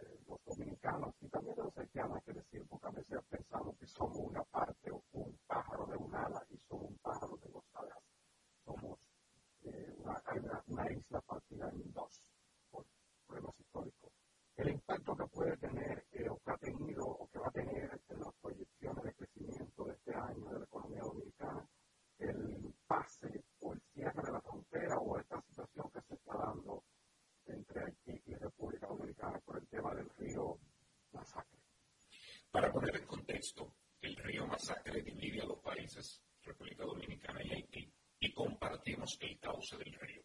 los dominicanos y también los haitianos, que decir, pocas veces pensamos que somos una parte o un pájaro de un ala y somos un pájaro de dos alas. Somos eh, una, una, una, isla partida en dos por problemas históricos. El impacto que puede tener eh, o que ha tenido o que va a tener en las proyecciones de crecimiento de este año de la economía dominicana, el pase o el cierre de la frontera o esta situación que se está dando entre Haití y República Dominicana por el tema del río Masacre. Para poner en contexto, el río Masacre divide a los países, República Dominicana y Haití, y compartimos el cauce del río.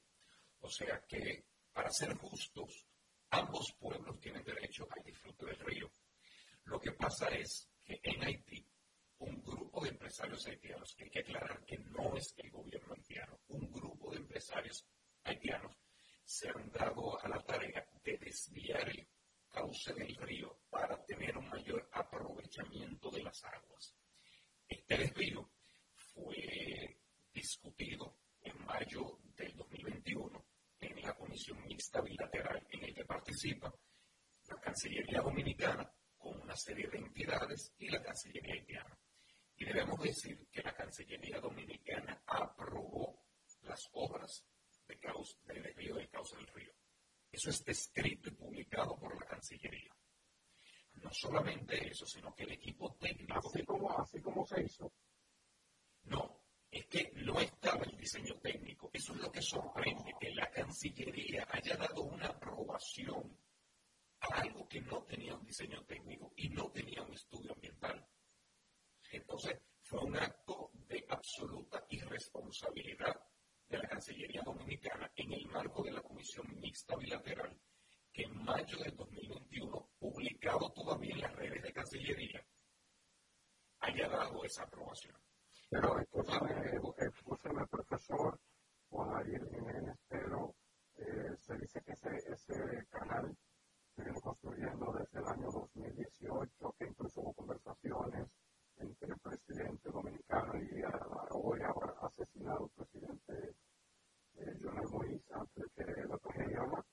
O sea que, para ser justos, ambos pueblos tienen derecho al disfrute del río. Lo que pasa es que en Haití, un grupo de empresarios haitianos, que hay que aclarar que no es el gobierno haitiano, un grupo de empresarios haitianos se han dado a la tarea de desviar el cauce del río para tener un mayor aprovechamiento de las aguas. Este desvío fue discutido en mayo del 2021 en la Comisión Mixta Bilateral en el que participa la Cancillería Dominicana con una serie de entidades y la Cancillería haitiana. Y debemos decir que la Cancillería Dominicana aprobó las obras de cauce, del desvío del cauce del río. Eso está escrito y publicado por la Cancillería. No solamente eso, sino que el equipo técnico... Así como, así como se hizo. No, es que no estaba el diseño técnico. Eso es lo que sorprende, que la Cancillería haya dado una aprobación a algo que no tenía un diseño técnico y no tenía un estudio ambiental. Entonces, fue un acto de absoluta irresponsabilidad de la Cancillería Dominicana en el marco de la Comisión Mixta Bilateral que en mayo del 2021, publicado todavía en las redes de Cancillería, haya dado esa aprobación. Pero escúcheme, profesor Juan Ariel Jiménez, pero eh, se dice que ese, ese canal se viene construyendo desde el año 2018, que incluso hubo conversaciones entre el presidente dominicano y hoy ahora asesinado el presidente eh, Jonel Moïse antes de que la tragedia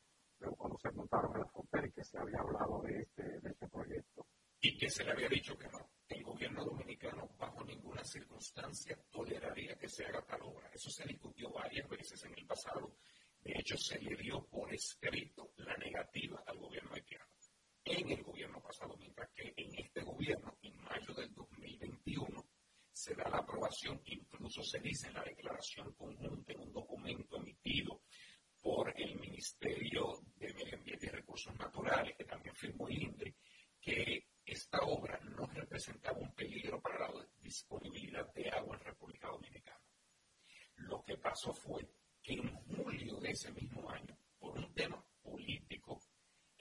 pero cuando se montaron en la frontera y que se había hablado este, de este proyecto. Y que se le había dicho que no, el gobierno dominicano bajo ninguna circunstancia toleraría que se haga tal obra. Eso se discutió varias veces en el pasado. De hecho, se le dio por escrito la negativa al gobierno haitiano en el gobierno pasado, mientras que en este gobierno, en mayo del 2021, se da la aprobación, incluso se dice en la declaración conjunta, en un documento emitido por el Ministerio de Medio Ambiente y Recursos Naturales, que también firmó el INDRE, que esta obra no representaba un peligro para la disponibilidad de agua en República Dominicana. Lo que pasó fue que en julio de ese mismo año, por un tema político,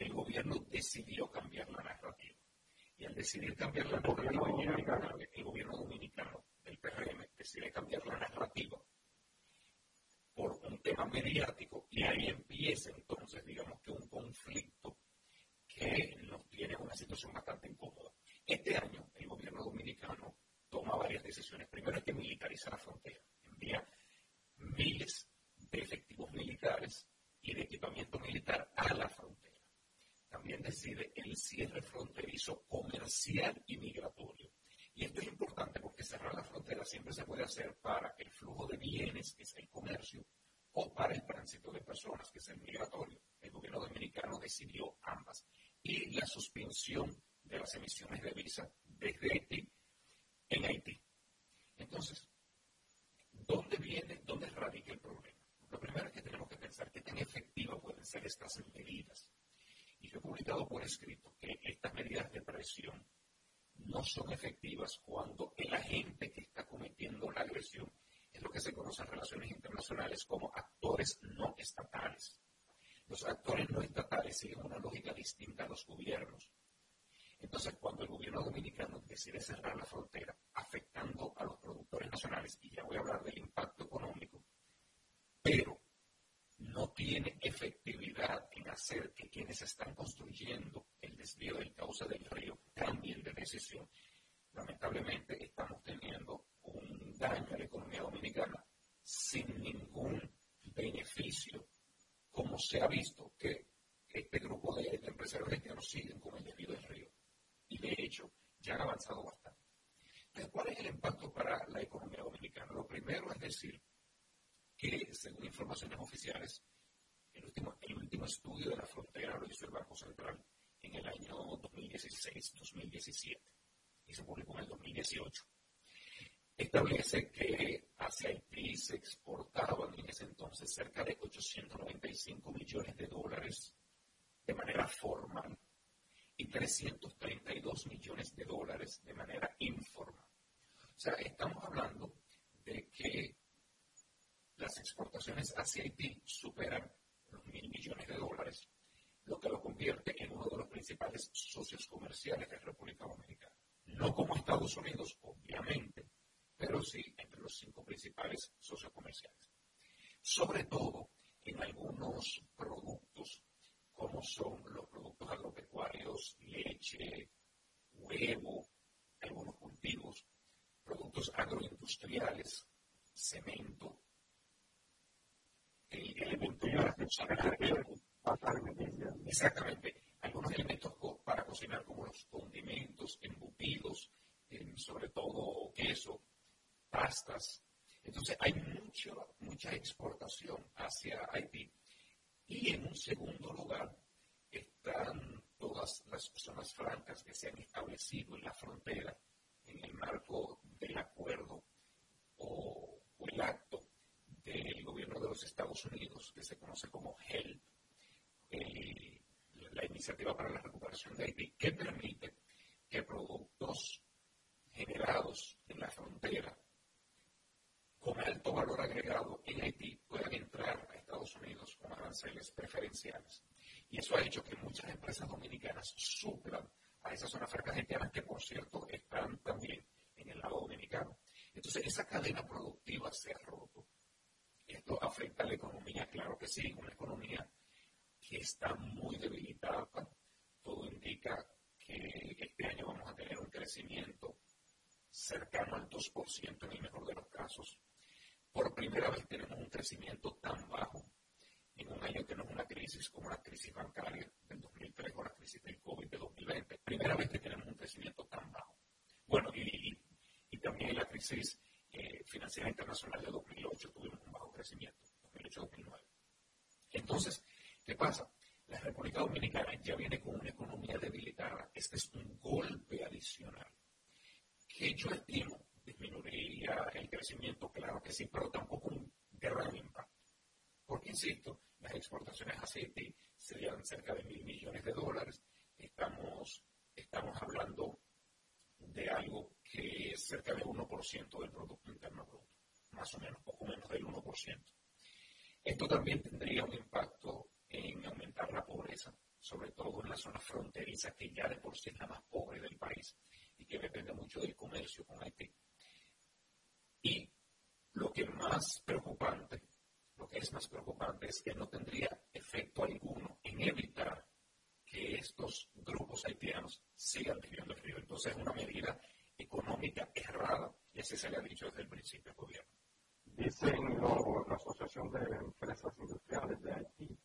el gobierno decidió cambiar la narrativa. Y al decidir cambiar la narrativa, el gobierno dominicano del PRM decide cambiar la narrativa por un tema mediático y ahí empieza entonces, digamos que un conflicto que nos tiene una situación bastante incómoda. Este año el gobierno dominicano toma varias decisiones. Primero es que militariza la frontera, envía miles de efectivos militares y de equipamiento militar a la frontera. También decide el cierre fronterizo comercial y migratorio. Y esto es importante porque cerrar la frontera siempre se puede hacer para el flujo de bienes, que es el comercio, o para el tránsito de personas, que es el migratorio. El gobierno dominicano decidió ambas. Y la suspensión de las emisiones de visa desde Haití en Haití. Entonces, ¿dónde viene, dónde radica el problema? Lo primero es que tenemos que pensar qué tan efectivas pueden ser estas medidas. Yo he publicado por escrito que estas medidas de presión no son efectivas cuando el agente que está cometiendo la agresión es lo que se conoce en relaciones internacionales como actores no estatales. Los actores no estatales siguen una lógica distinta a los gobiernos. Entonces, cuando el gobierno dominicano decide cerrar la frontera, afectando a los productores nacionales, y ya voy a hablar del impacto económico, pero no tiene efectividad en hacer que quienes están construyendo el desvío del cauce del río cambien de decisión. Lamentablemente estamos teniendo un daño a la economía dominicana sin ningún beneficio, como se ha visto que este grupo de, empresarios haitianos siguen con el desvío del río. Y de hecho, ya han avanzado bastante. ¿cuál es el impacto para la economía dominicana? Lo primero es decir que, según informaciones oficiales, el último, el último estudio de la frontera lo hizo el Banco Central en el año 2016-2017 y se publicó en el 2018. Establece que hacia Haití se exportaban en ese entonces cerca de 895 millones de dólares de manera formal y 332 millones de dólares de manera informal. O sea, estamos hablando de que las exportaciones hacia Haití superan los mil millones de dólares, lo que lo convierte en uno de los principales socios comerciales de República Dominicana. No como Estados Unidos, obviamente, pero sí entre los cinco principales socios comerciales. Sobre todo en algunos productos como son los productos agropecuarios, leche, huevo, algunos cultivos, productos agroindustriales, cemento, elementos Exactamente. Algunos elementos para cocinar como los condimentos, embutidos, sobre todo queso, pastas. Entonces hay mucho, mucha exportación hacia Haití. Y en un segundo lugar están todas las zonas francas que se han establecido en la frontera en el marco del acuerdo o, o el acto del gobierno de Estados Unidos, que se conoce como HELP, la iniciativa para la recuperación de Haití, que permite que productos generados en la frontera con alto valor agregado en Haití puedan entrar a Estados Unidos con aranceles preferenciales. Y eso ha hecho que muchas empresas dominicanas suplan a esas zonas francas haitianas que, por cierto, están también en el lado dominicano. Entonces, esa cadena productiva se ha roto esto afecta a la economía, claro que sí, una economía que está muy debilitada. Todo indica que este año vamos a tener un crecimiento cercano al 2% en el mejor de los casos. Por primera vez tenemos un crecimiento tan bajo en un año es una crisis como la crisis bancaria del 2003 o la crisis del COVID de 2020. Primera vez que tenemos un crecimiento tan bajo. Bueno, y, y también la crisis eh, financiera internacional de 2008 tuvimos un bajo crecimiento, 2008-2009. Entonces, ¿qué pasa? La República Dominicana ya viene con una economía debilitada. Este es un golpe adicional que yo estimo disminuiría el crecimiento, claro que sí, pero tampoco un gran impacto. Porque, insisto, las exportaciones a Haití serían cerca de mil millones de dólares. Estamos, estamos hablando de algo es cerca del 1% del Producto Interno Bruto, más o menos, poco menos del 1%. Esto también tendría un impacto en aumentar la pobreza, sobre todo en la zona fronteriza, que ya de por sí es la más pobre del país y que depende mucho del comercio con Haití. Y lo que más preocupante, lo que es más preocupante es que no tendría efecto alguno en evitar que estos grupos haitianos sigan viviendo el río. Entonces es una medida económica errada, y así se le ha dicho desde el principio al gobierno. Dicen la Asociación de Empresas Industriales de Haití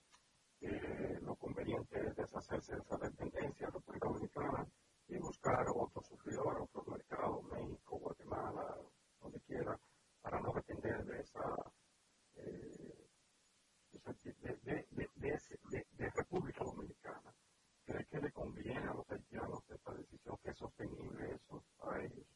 que lo conveniente es deshacerse de esa dependencia República Dominicana y buscar otros sufridores, otros mercados, México, Guatemala, donde quiera, para no depender de esa, eh, de, de, de República Dominicana. ¿Cree que le conviene a los haitianos esta decisión? ¿Que es sostenible eso para ellos?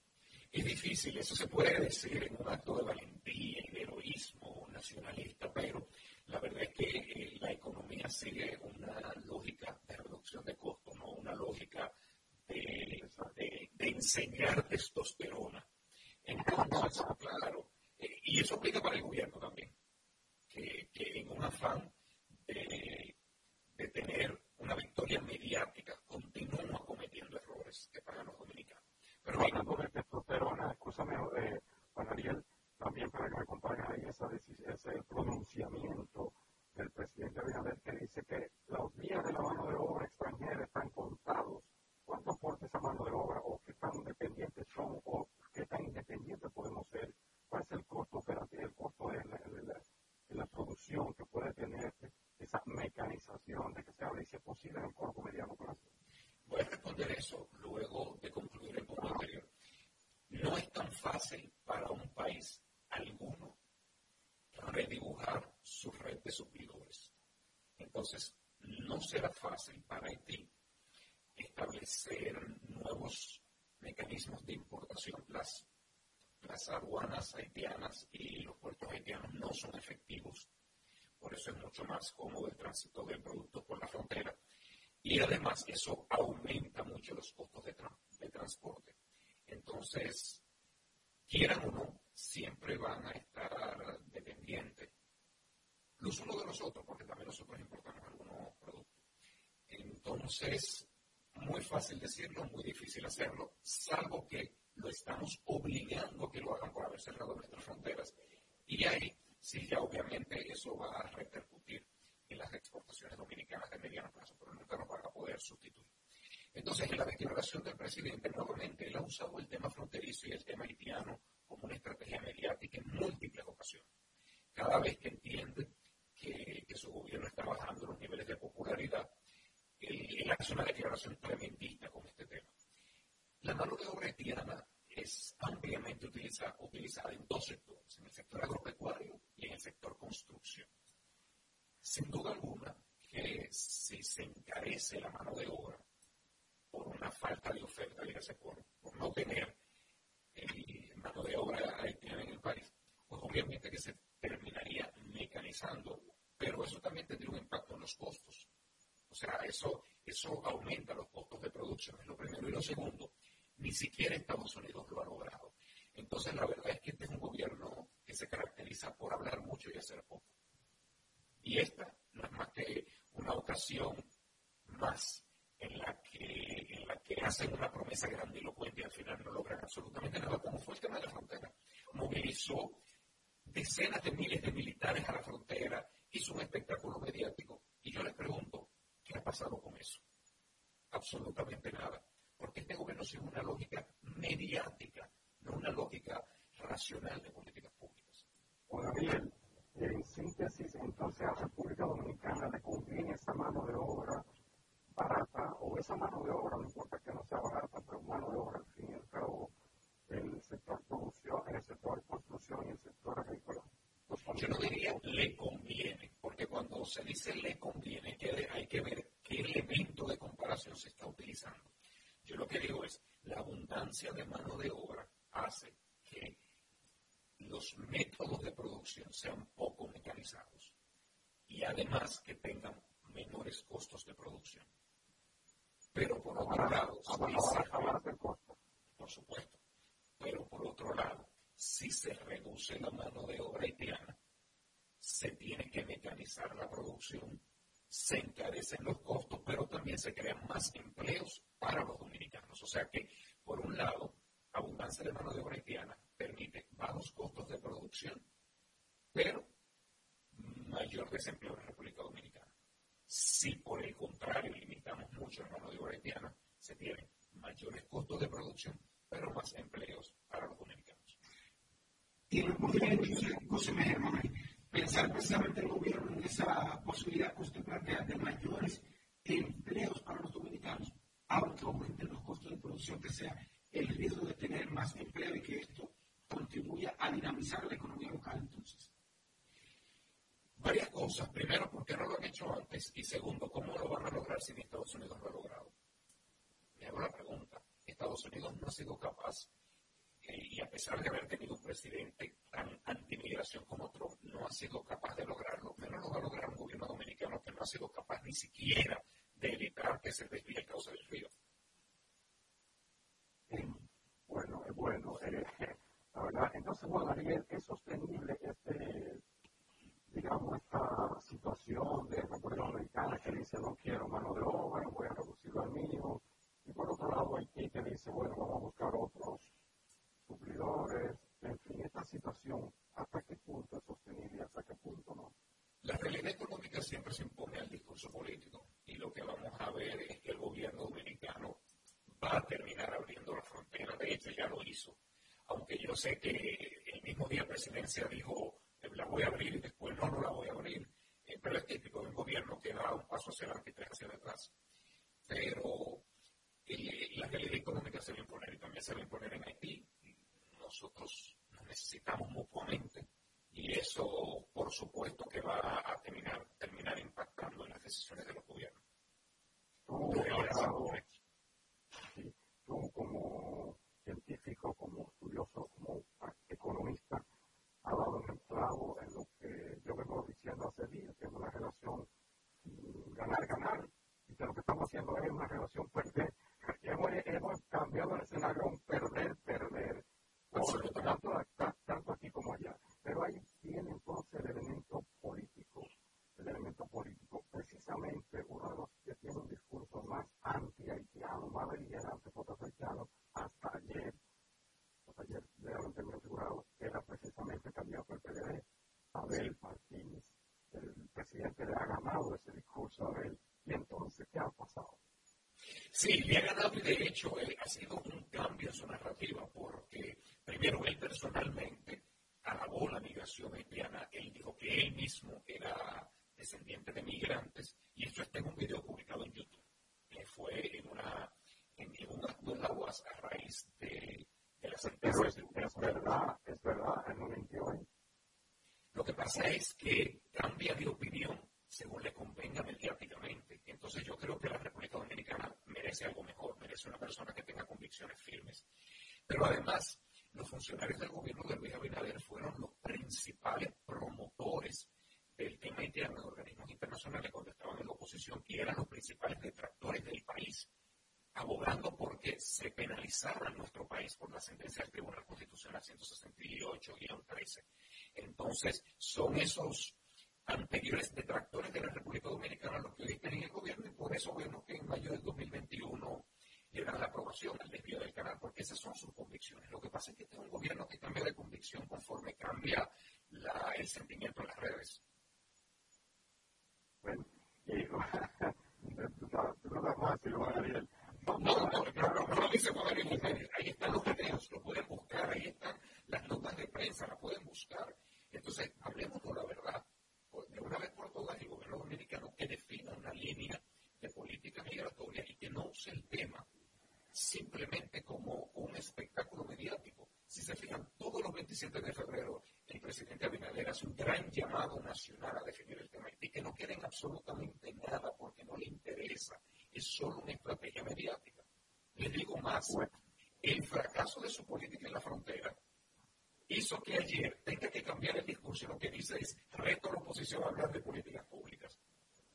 Es difícil, eso se puede decir en un acto de valentía y de heroísmo nacionalista, pero la verdad es que eh, la economía sigue una lógica de reducción de costos, no una lógica de, de, enseñar testosterona. Entonces, claro, eh, y eso aplica para el gobierno también, que, que en un afán de, de tener una victoria mediática, continúa cometiendo errores que pagan los dominicanos. Pero hablando de testosterona, escúchame, eh, Juan Ariel, también para que me acompañe ahí esa, ese pronunciamiento del presidente Abinader que dice que los días de la mano de obra extranjera están contados. ¿Cuánto aporta esa mano de obra o qué tan dependientes son o qué tan independientes podemos ser? ¿Cuál es el costo operativo, el costo de la, de la producción que puede tener esa mecanización de que se hable y si es posible en el corto mediano plazo? Voy a responder eso luego de concluir el punto anterior. No es tan fácil para un país alguno redibujar su red de suplidores. Entonces, no será fácil para Haití establecer nuevos mecanismos de importación. Las, las aduanas haitianas y los puertos haitianos no son efectivos por eso es mucho más cómodo el tránsito de productos por la frontera. Y además eso aumenta mucho los costos de, de transporte. Entonces, quieran o no, siempre van a estar dependientes los unos de los otros, porque también nosotros importamos algunos productos. Entonces, muy fácil decirlo, muy difícil hacerlo, salvo que lo estamos obligando a que lo hagan por haber cerrado nuestras fronteras. Y ahí, sí, ya obviamente eso va a repercutir en las exportaciones dominicanas de mediano plazo, pero nunca nos van a poder sustituir. Entonces, en la declaración del presidente, nuevamente, él ha usado el tema fronterizo y el tema haitiano como una estrategia mediática en múltiples ocasiones. Cada vez que entiende que, que su gobierno está bajando los niveles de popularidad, él hace una declaración tremendista con este tema. La mano de obra haitiana es ampliamente utilizada, utilizada en dos sectores, en el sector agropecuario y en el sector construcción. Sin duda alguna que si se encarece la mano de obra por una falta de oferta, dígase por, por no tener el mano de obra en el país, pues obviamente que se terminaría mecanizando, pero eso también tendría un impacto en los costos. O sea, eso, eso aumenta los costos de producción, es lo primero. Y lo segundo, ni siquiera Estados Unidos lo ha logrado. Entonces, la verdad es que este es un gobierno que se caracteriza por hablar mucho y hacer poco. Y esta no es más que una ocasión más en la que, en la que hacen una promesa grandilocuente y al final no logran absolutamente nada, como fue el tema de la frontera. Movilizó decenas de miles de militares a la frontera, hizo un espectáculo mediático. Y yo les pregunto, ¿qué ha pasado con eso? Absolutamente nada porque este gobierno sigue una lógica mediática, no una lógica racional de políticas públicas. Hola, bien. En síntesis, entonces a República Dominicana le conviene esa mano de obra barata, o esa mano de obra, no importa que no sea barata, pero mano de obra al fin y al cabo, el sector producción, el sector construcción y el sector agrícola. Yo no diría le conviene, porque cuando se dice le conviene, hay que ver qué elemento de comparación se está utilizando. Yo lo que digo es, la abundancia de mano de obra hace que los métodos de producción sean poco mecanizados y además que tengan menores costos de producción. Pero por otro lado, por supuesto, pero por otro lado, si se reduce la mano de obra haitiana, se tiene que mecanizar la producción se encarecen los costos, pero también se crean más empleos para los dominicanos. O sea que, por un lado, abundancia de mano de obra haitiana permite bajos costos de producción, pero mayor desempleo en la República Dominicana. Si por el contrario limitamos mucho la mano de obra haitiana, se tienen mayores costos de producción, pero más empleos para los dominicanos. Y pensar precisamente el gobierno en esa posibilidad plantea de mayores empleos para los dominicanos, aunque aumenten los costos de producción, que sea el riesgo de tener más empleo y que esto contribuya a dinamizar la economía local entonces. Varias cosas. Primero, porque no lo han hecho antes. Y segundo, ¿cómo lo van a lograr si Estados Unidos lo ha logrado? Me hago la pregunta. Estados Unidos no ha sido capaz y a pesar de haber tenido un presidente tan anti-migración como Trump, no ha sido capaz de lograrlo. Menos lo va a lograr un gobierno dominicano que no ha sido capaz ni siquiera de evitar que se desvíe el causa del río. bueno, es bueno. Eh, [laughs] la verdad, entonces, bueno, Ariel, es sostenible este, digamos, esta situación de República Dominicana que dice no quiero mano de obra, voy a reducirlo al mínimo. Y por otro lado, Haití que dice, bueno, vamos a buscar otros ¿hasta qué punto es sostenible hasta qué punto no? La realidad económica siempre se impone al discurso político y lo que vamos a ver es que el gobierno dominicano va a terminar abriendo la frontera, de hecho ya lo hizo, aunque yo sé que el mismo día presidencia dijo la voy a abrir y después no, no la voy a abrir, eh, pero es típico de un gobierno que da un paso hacia adelante y tres hacia atrás. Pero eh, la realidad económica se va a imponer y también se va a imponer en Haití nosotros nos necesitamos mutuamente y eso, por supuesto, que va a terminar, terminar impactando en las decisiones de los gobiernos. Tú, como científico, como estudioso, como economista, ha dado un clavo en lo que yo vengo diciendo hace días, que es una relación ganar-ganar, y que lo que estamos haciendo una relación perder. Hemos, hemos cambiado el escenario a un perder, perder. Tanto, tanto aquí como allá. Pero ahí viene entonces el elemento político. El elemento político. Precisamente uno de los que tiene un discurso más anti-haitiano, más beligerante, puertorriqueano, hasta ayer, hasta ayer realmente me asegurado, era precisamente el candidato del PLD, Abel Martínez. El presidente le ha ganado ese discurso a Abel. ¿Y entonces qué ha pasado? Y de hecho eh, ha sido un cambio en su narrativa porque primero él personalmente alabó la migración haitiana, él dijo que él mismo era descendiente de migrantes y esto está en un video publicado en YouTube. que fue en una en, un acto en la UAS a raíz de, de las sentencias. Es, verdad, es verdad, en un Lo que pasa es que cambia de opinión según le convenga mediáticamente. Entonces yo creo que la República Dominicana merece algo mejor, merece una persona que tenga convicciones firmes. Pero además, funcionarios del gobierno de Luis Abinader fueron los principales promotores del tema haitiano en organismos internacionales cuando estaban en la oposición y eran los principales detractores del país, abogando porque se penalizara en nuestro país por la sentencia del Tribunal Constitucional 168-13. Entonces, son esos anteriores detractores de la República Dominicana los que hoy están en el gobierno y por eso vemos que en mayo del 2021 llegan la aprobación al desvío del canal, porque esas son sus convicciones. Lo que pasa es que este es un gobierno que cambia de convicción conforme cambia la, el sentimiento en las redes. Bueno, y, no fácil, Ariel. No, no, no, no, no, lo dice Juan Ahí están los videos, lo pueden buscar, ahí están las notas de prensa, la pueden buscar. Entonces, hablemos con la verdad de una vez por todas el gobierno dominicano que defina una línea de política migratoria y que no use el tema simplemente como un espectáculo mediático. Si se fijan, todos los 27 de febrero el presidente Abinader hace un gran llamado nacional a definir el tema y que no quieren absolutamente nada porque no le interesa. Es solo una estrategia mediática. Les digo más, el fracaso de su política en la frontera hizo que ayer tenga que cambiar el discurso y lo que dice es reto a la oposición a hablar de políticas públicas.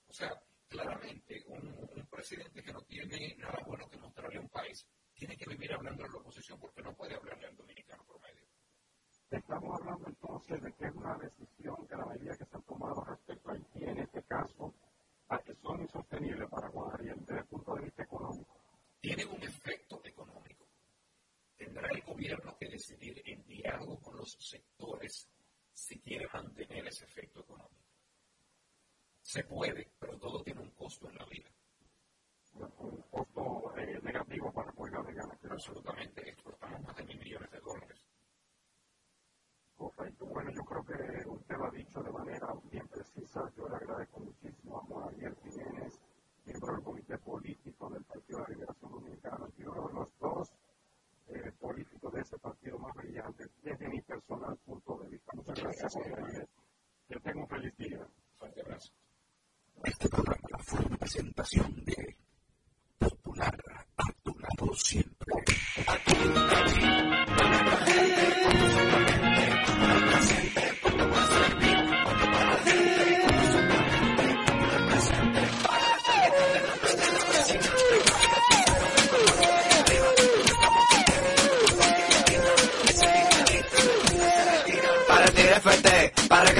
O sea, claramente un, presidente que no tiene nada bueno que mostrarle a un país tiene que vivir hablando de la oposición porque no puede hablarle al dominicano promedio. Estamos hablando entonces de que es una decisión que la medida que se han tomado respecto a Haití en este caso a que son insostenibles para Guadalajara desde el punto de vista económico. Tienen un efecto económico. Tendrá el gobierno que decidir en diálogo con los sectores si quiere mantener ese efecto económico. Se puede, pero todo tiene un costo en la vida. Un costo eh, negativo para República Dominicana. Absolutamente, exportamos más de mil millones de dólares. Correcto. Bueno, yo creo que usted lo ha dicho de manera bien precisa. Yo le agradezco muchísimo a Moraliel Jiménez, miembro del Comité Político del Partido de la Liberación Dominicana, y uno de los dos eh, políticos de ese partido más brillante desde mi personal punto de vista. Muchas gracias, Moraliel. Que tenga un feliz día. Fuerte abrazo. Este programa fue una presentación de Popular a tu lado siempre. Aquí, aquí,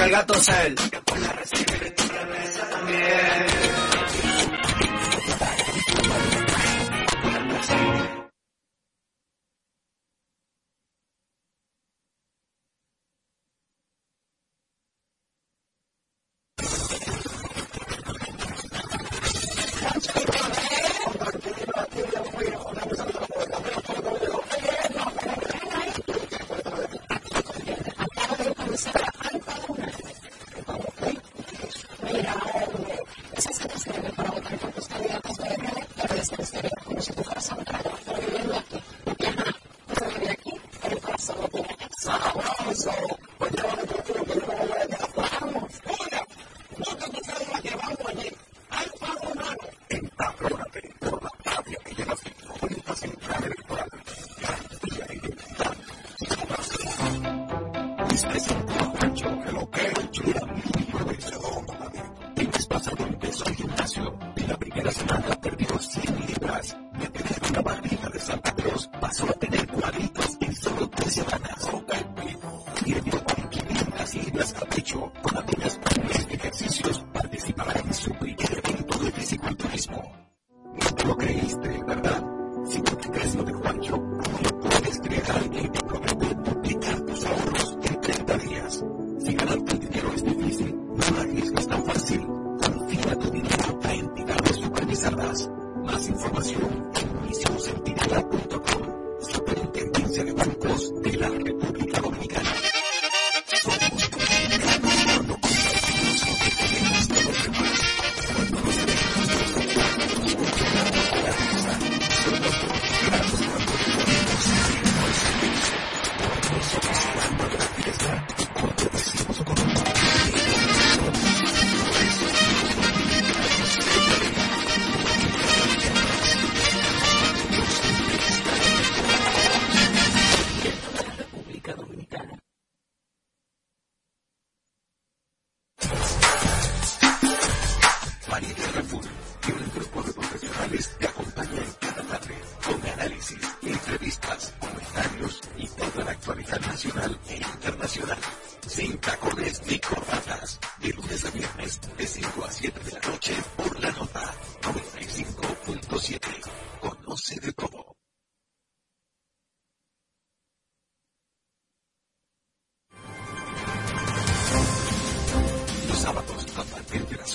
Cargar tu cel, que.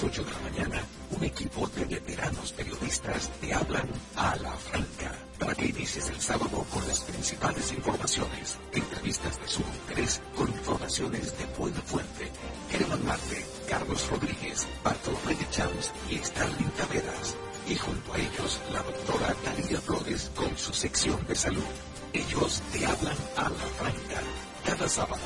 8 de la mañana, un equipo de veteranos periodistas te hablan a la franca para que inicies el sábado con las principales informaciones, entrevistas de su interés con informaciones de buena fuente. Germán Marte, Carlos Rodríguez, Bartolomé de Chams y Starlin Taveras. Y junto a ellos, la doctora Talía Flores con su sección de salud. Ellos te hablan a la franca cada sábado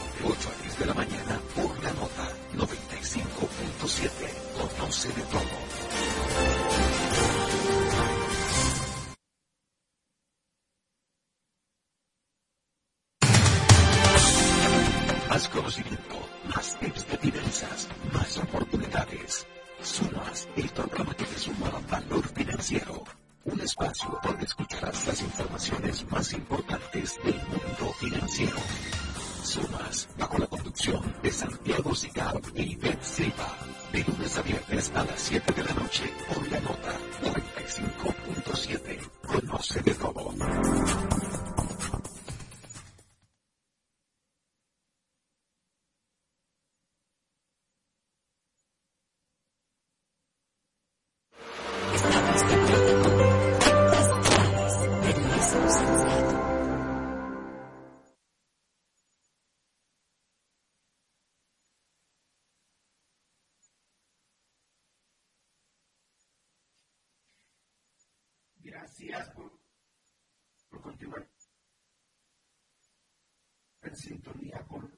sintonía con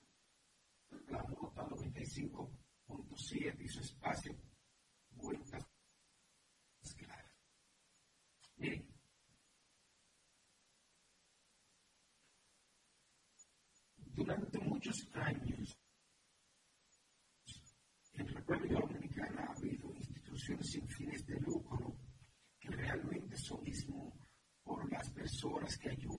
la nota 95.7 y su espacio Vueltas Claras. Miren, durante muchos años en República Dominicana ha habido instituciones sin fines de lucro que realmente son mismo por las personas que ayudan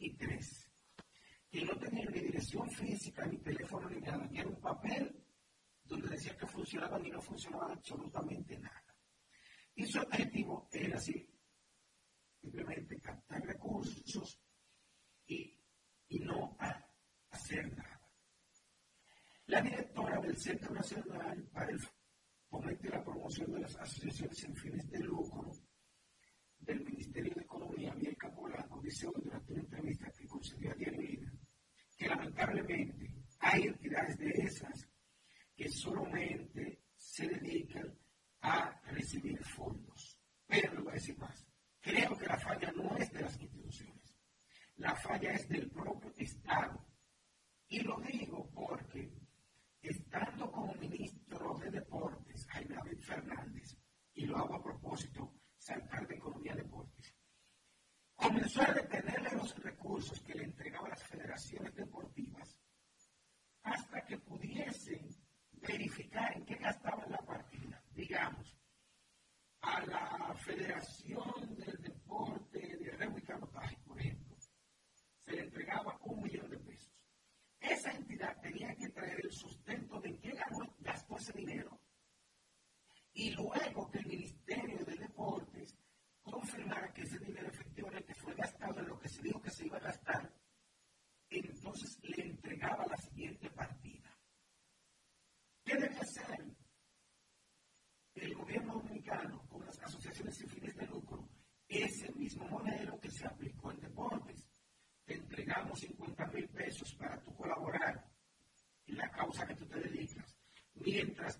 23, que no tenía ni dirección física, ni teléfono, ni nada, que era un papel donde decía que funcionaban y no funcionaba absolutamente nada. Y su objetivo era así, simplemente captar recursos y, y no hacer nada. La directora del Centro Nacional para el Fomento y la Promoción de las Asociaciones Sin Fines mientras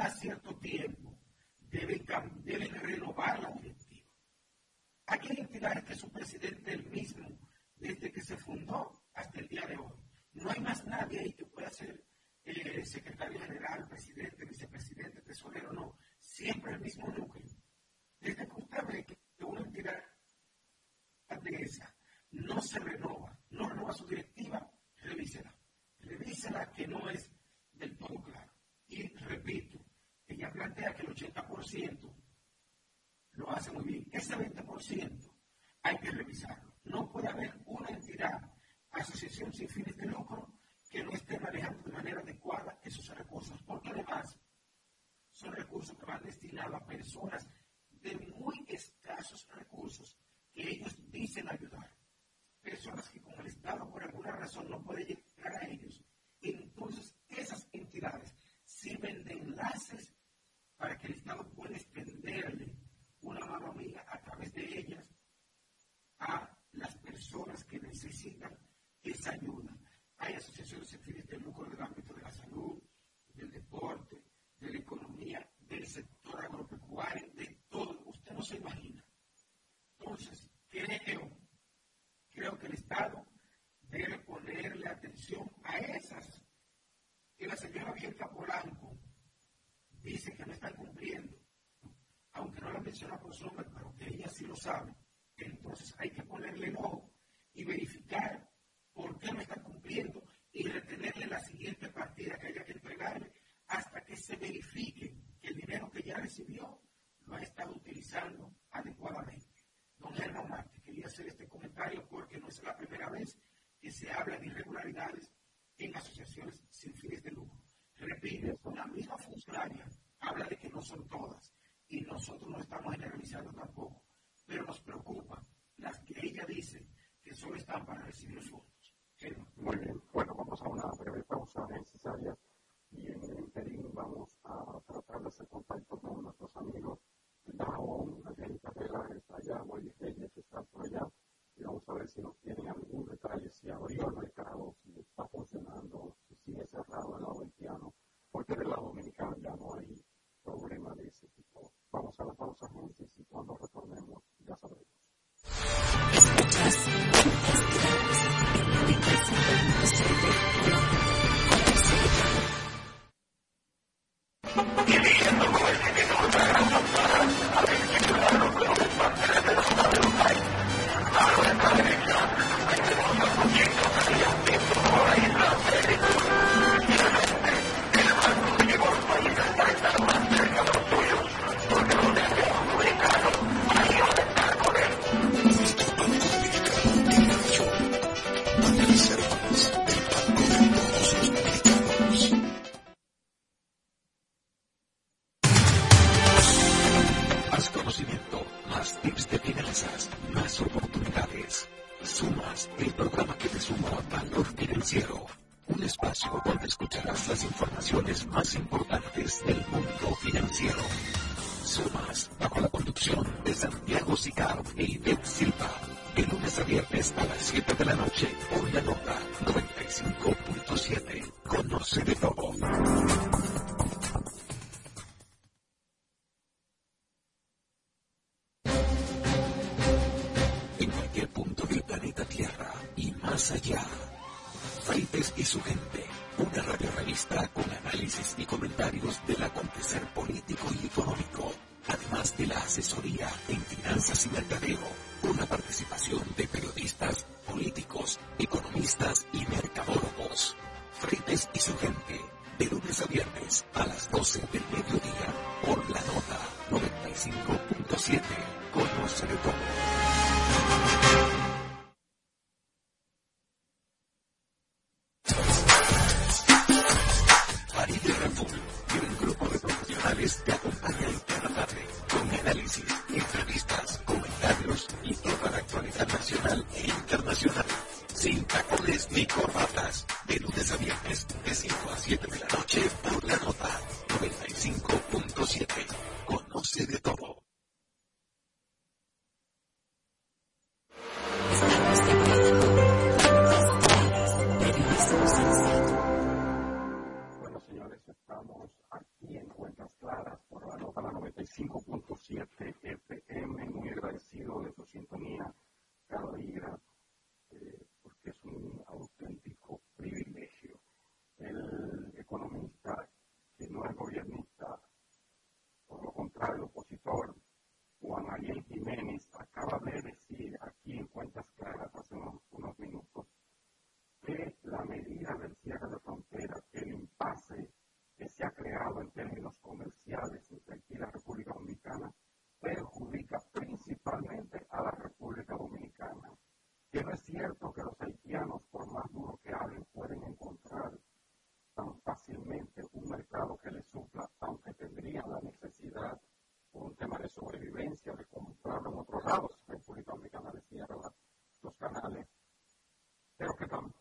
gracias. we're seeing se imagina. Entonces, creo, creo que el Estado debe ponerle atención a esas que la señora Bielka Polanco dice que no están cumpliendo, aunque no la menciona por su nombre, pero que ella sí lo sabe. Entonces hay que ponerle ojo los análisis y cuando retornemos ya sabremos. Rotterdam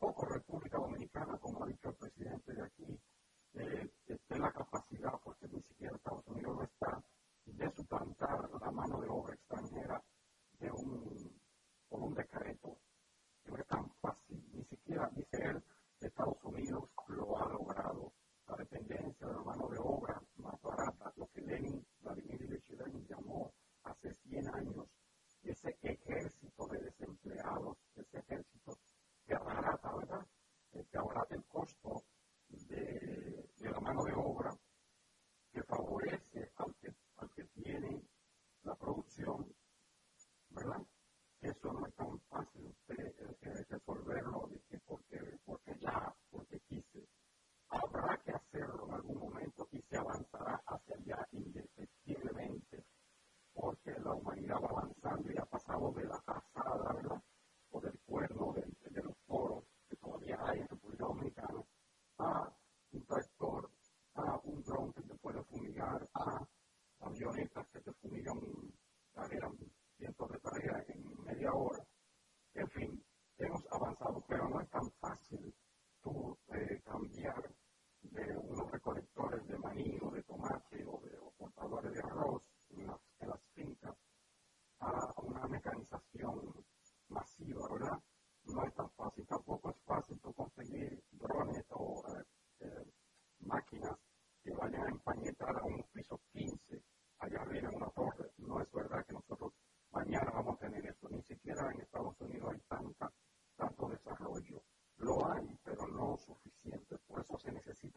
no es tan fácil tú eh, cambiar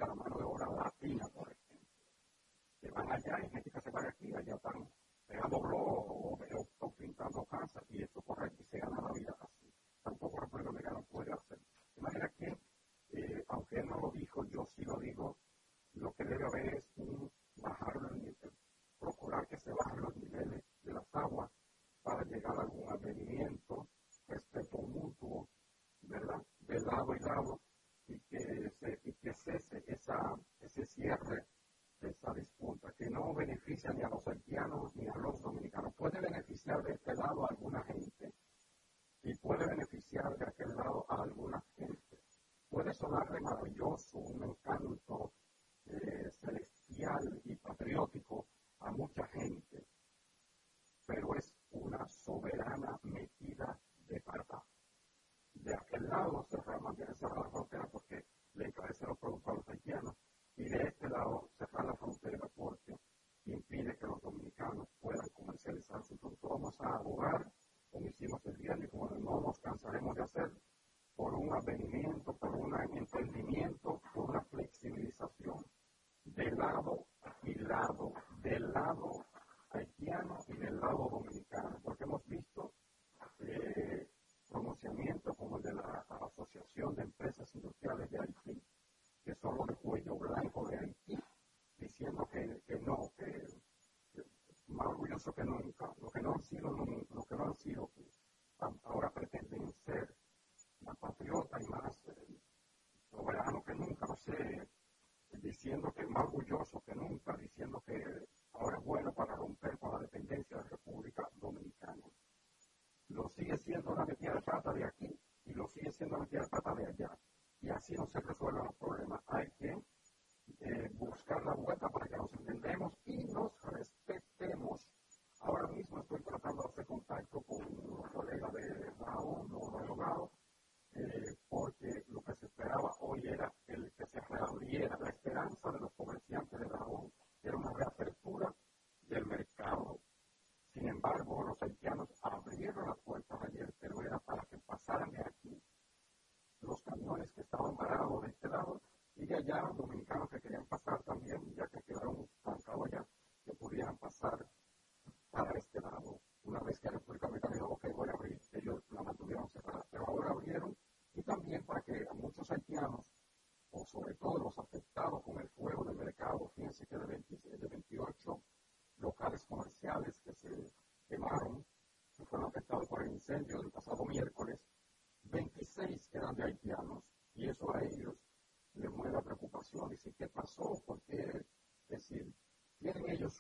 la mano de 妈呀！我们。sido lo, que no han sido, que ahora pretenden ser más patriotas y más eh, que nunca, no sé, diciendo que más orgulloso que nunca, diciendo que ahora es bueno para romper con la dependencia de la República Dominicana. Lo sigue siendo la metida de pata de aquí y lo sigue siendo la metida de pata de allá. Y así no se resuelven los problemas. down. the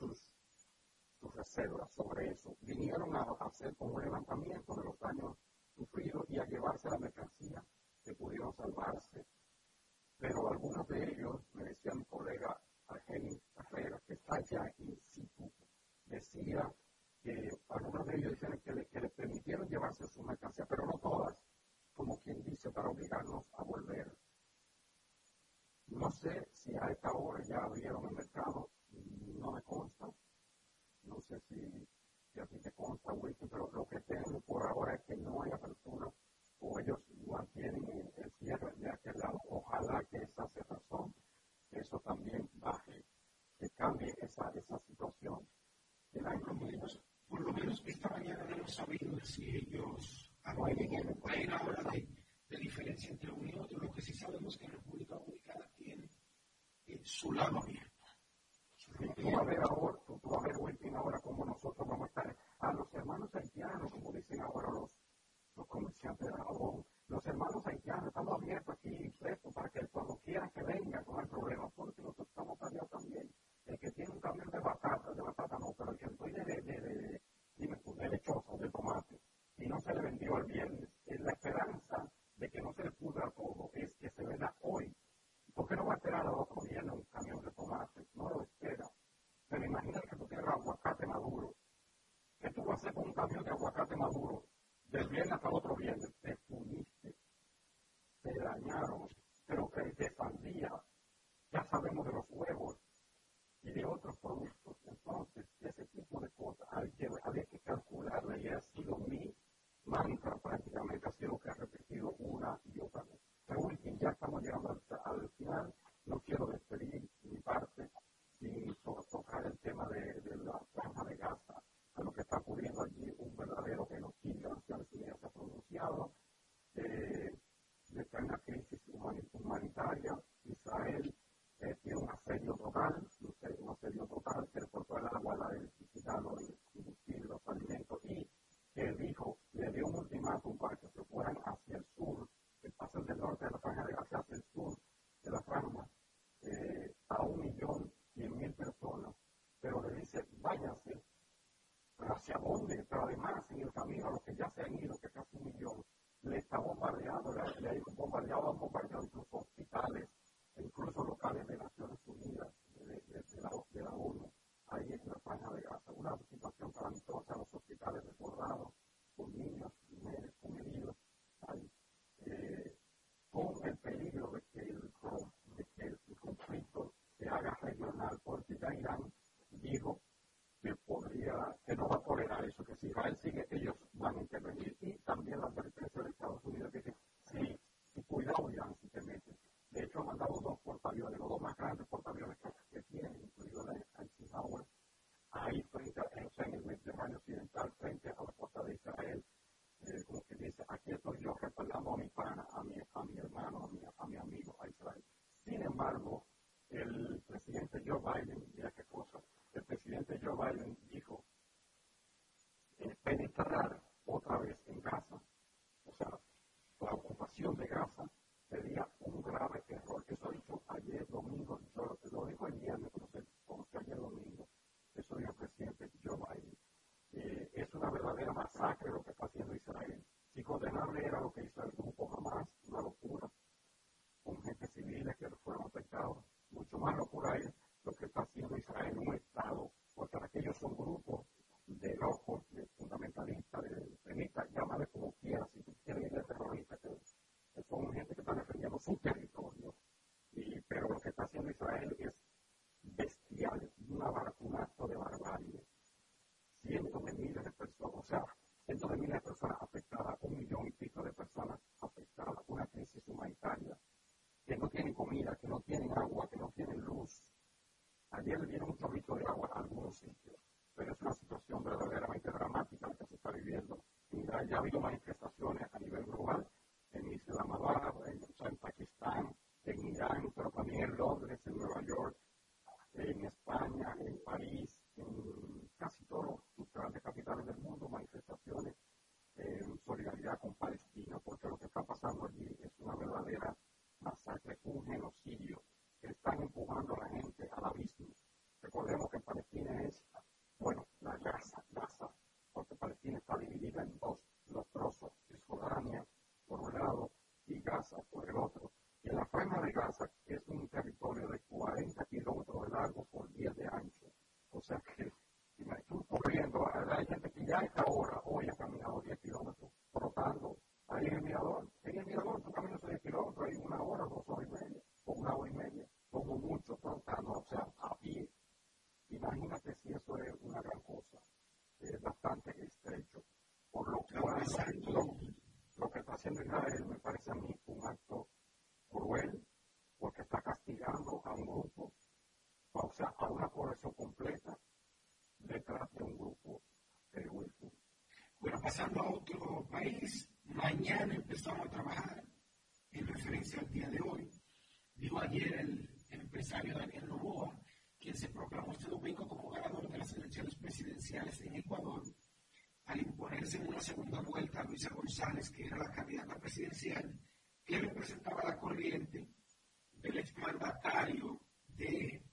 sus, sus reservas sobre eso. Vinieron a, hacer como un levantamiento de los daños sufridos y a llevarse la mercancía que pudieron salvarse. Pero algunos de ellos, me decía mi colega Argenis Carrera, que está allá afrontar esa situación. Eran como, por lo menos esta mañana no hemos sabido si ellos arruinen ahora bien, la pago otro bien. pero además en el camino a los que ya se han ido, que casi un millón, le está bombardeado, le, le han bombardeado, han bombardeado incluso hospitales, e incluso locales de Naciones Unidas, de, la, de la, ONU, ahí en la de Gaza, una situación calamitosa, los hospitales desbordados, con niños, mujeres, con heridos, eh, con el peligro de que el, de que el conflicto se haga regional, porque ya Irán día le dieron un chorrito de agua a algunos en dos, los trozos, Cisjordania por un lado y Gaza por el otro. Y en la franja de Gaza es un territorio de 40 kilómetros de largo por 10 de ancho. O sea que, tú corriendo, hay gente que ya a esta hora, hoy ha caminado 10 kilómetros, trotando, ahí en el mirador. En el mirador tú caminas 10 kilómetros, hay una hora, dos horas y media, o una hora y media, como mucho, trotando, o sea, a pie. Imagínate si eso es una gran cosa, es bastante estrecho. Por lo cual, lo, lo que está haciendo Me parece a mí un acto cruel, porque está castigando a un grupo, o sea, a una población completa detrás de un grupo de Bueno, pasando a otro país, mañana empezamos a trabajar en referencia al día de hoy. Dijo ayer el, empresario Daniel Novoa, quien se proclamó este domingo como ganador de las elecciones presidenciales en Ecuador, al imponerse en una segunda vuelta a Luisa González, que era la candidata presidencial, que representaba la corriente del exmandatario de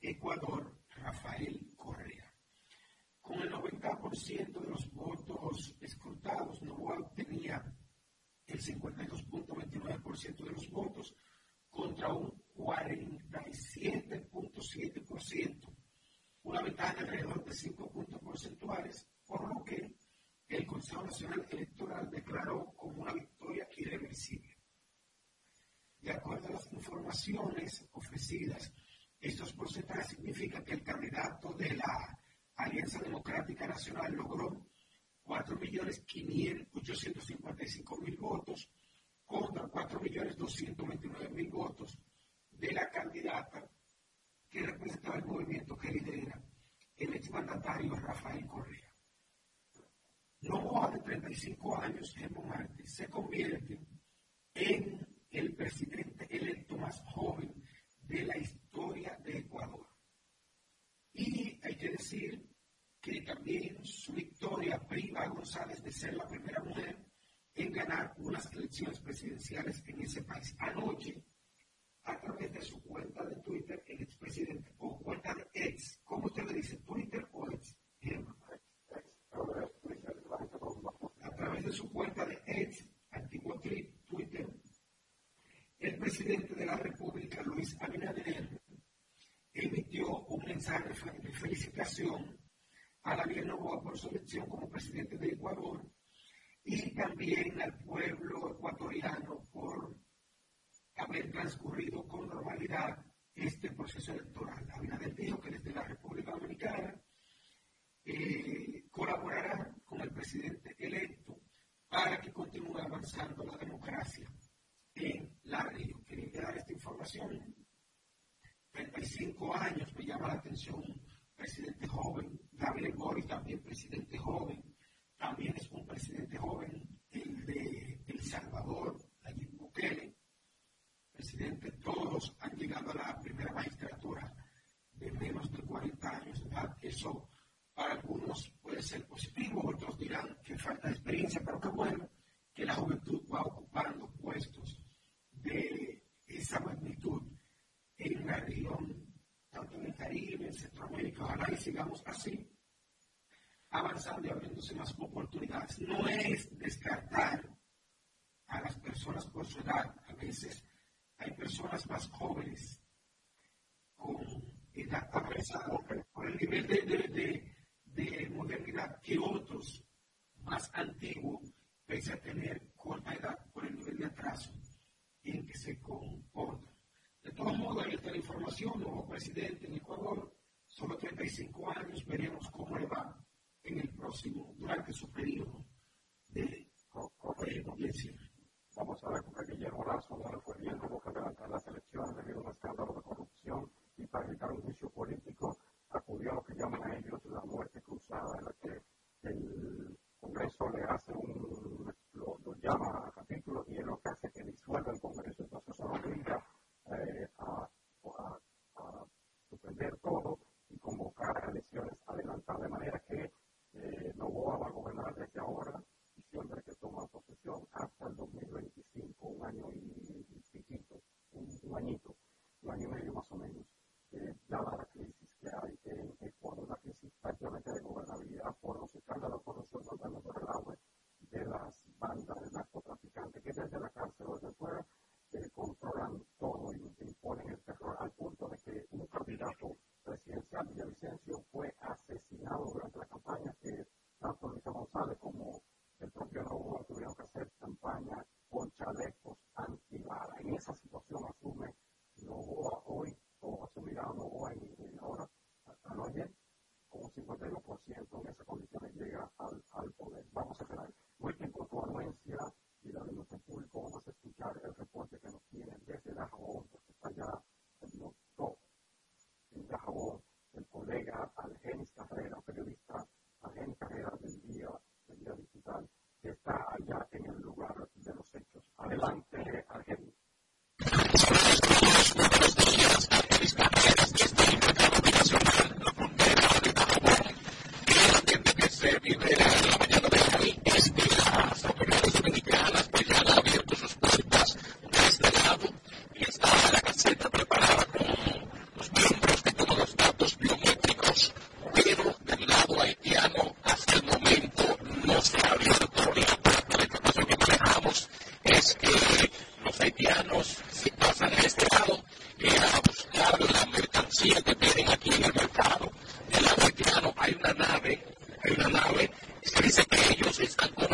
Ecuador, Rafael Correa. Con el 90% de los votos escrutados, Novoa obtenía el 52.29% de los votos contra un 47.7%, una ventaja de alrededor de 5 puntos porcentuales, por lo que el Consejo Nacional Electoral declaró como una victoria irreversible. De acuerdo a las informaciones ofrecidas, estos porcentajes significan que el candidato de la Alianza Democrática Nacional logró 4.855.000 votos contra 4.229.000 votos de la candidata que representaba el movimiento que lidera el exmandatario Rafael Correa. Novoa, de 35 años, Germán Martí, se convierte en el presidente electo más joven de la historia de Ecuador. Y hay que decir que también su victoria priva a González de ser la primera mujer en ganar unas elecciones presidenciales en ese país. Anoche, a través de su cuenta de Twitter, el expresidente, o cuenta de ex, ¿cómo usted le dice? ¿Twitter o ex? A través de su cuenta de ex, antiguo Twitter, el presidente de la República, Luis Abinader, emitió un mensaje de felicitación a Daniel Novoa por su elección como presidente de Ecuador y también al pueblo ecuatoriano por haber transcurrido con normalidad este proceso electoral. Abinader dijo que desde la República Dominicana eh, colaborará con el presidente electo para que continúe avanzando la democracia en la región. Quería dar esta información. 35 años me llama la atención, presidente joven, Gabriel Boric también presidente joven, también es presidente joven, el de El Salvador, Nayib Bukele, presidente, todos han llegado a la primera magistratura de menos de 40 años de edad. Eso para algunos puede ser positivo, otros dirán que falta de experiencia, pero qué bueno que la juventud va ocupando puestos de esa magnitud en la región, tanto en el Caribe, en Centroamérica, ojalá y sigamos así avanzando y abriéndose más oportunidades. No es descartar a las personas por su edad. A veces hay personas más jóvenes con edad avanzada por el nivel de, de, modernidad que otros más antiguos, pese a tener corta edad por el nivel de atraso en que se comportan. De todos modos, ahí está la información, nuevo presidente en Ecuador, solo 35 años, veremos cómo le va en el próximo, durante su periodo de corriendo iglesia. Vamos a ver con aquella Horacio no le fue bien, tuvo que levantar las elecciones debido a un escándalo de corrupción y para evitar un juicio político acudió a lo que llaman a ellos la muerte cruzada, en la que el Congreso le hace un, lo, llama a capítulo y es lo que hace que disuelva el Congreso, entonces se obliga eh, a, a, a suspender todo y convocar elecciones adelantadas de manera que eh, Novoa va a gobernar desde ahora, y siempre que toma posesión, hasta el 2025, un año y, un, añito, un año y medio más o menos, eh, dada la crisis que hay en Ecuador, una crisis prácticamente de gobernabilidad por los escándalos de corrupción saltando por el agua de las bandas de narcotraficantes que desde la cárcel o desde fuera eh, controlan todo y imponen el terror al punto de que un candidato presidencial, Villavicencio, fue asesinado durante la campaña que tanto Luis González como el propio Novoa tuvieron que hacer campaña con chalecos antibala. En esa situación asume Novoa hoy, o asumirá Novoa en, en ahora, ayer, con un 51% en esas condiciones llega al, al poder. Vamos a esperar. Bien por tu anuencia y la denuncia público. Vamos a escuchar el reporte que nos tiene desde Dajabón, porque está ya el doctor en Dajabón, el colega Algenis Carrera, periodista Algenis Carrera del Día, del Día Digital, que está allá en el lugar de los hechos. Adelante, Algenis. se vive la mañana de hoy es que las autoridades dominicanas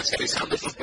That's going to sound a little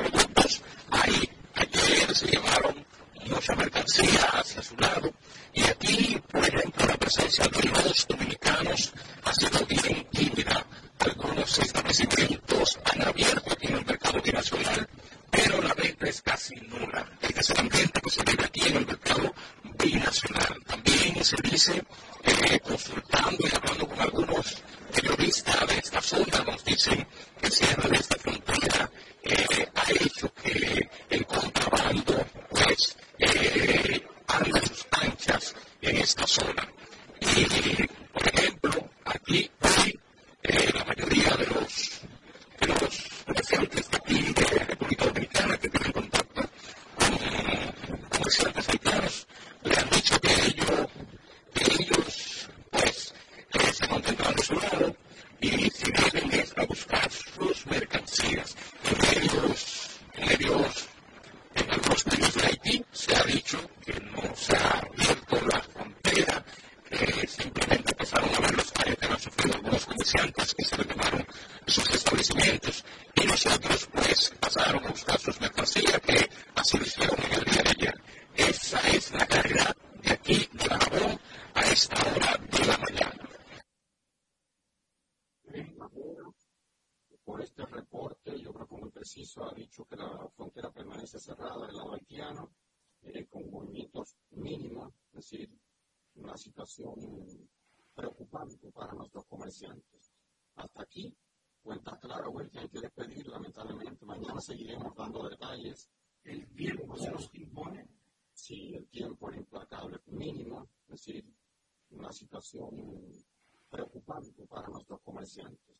preocupante para nuestros comerciantes.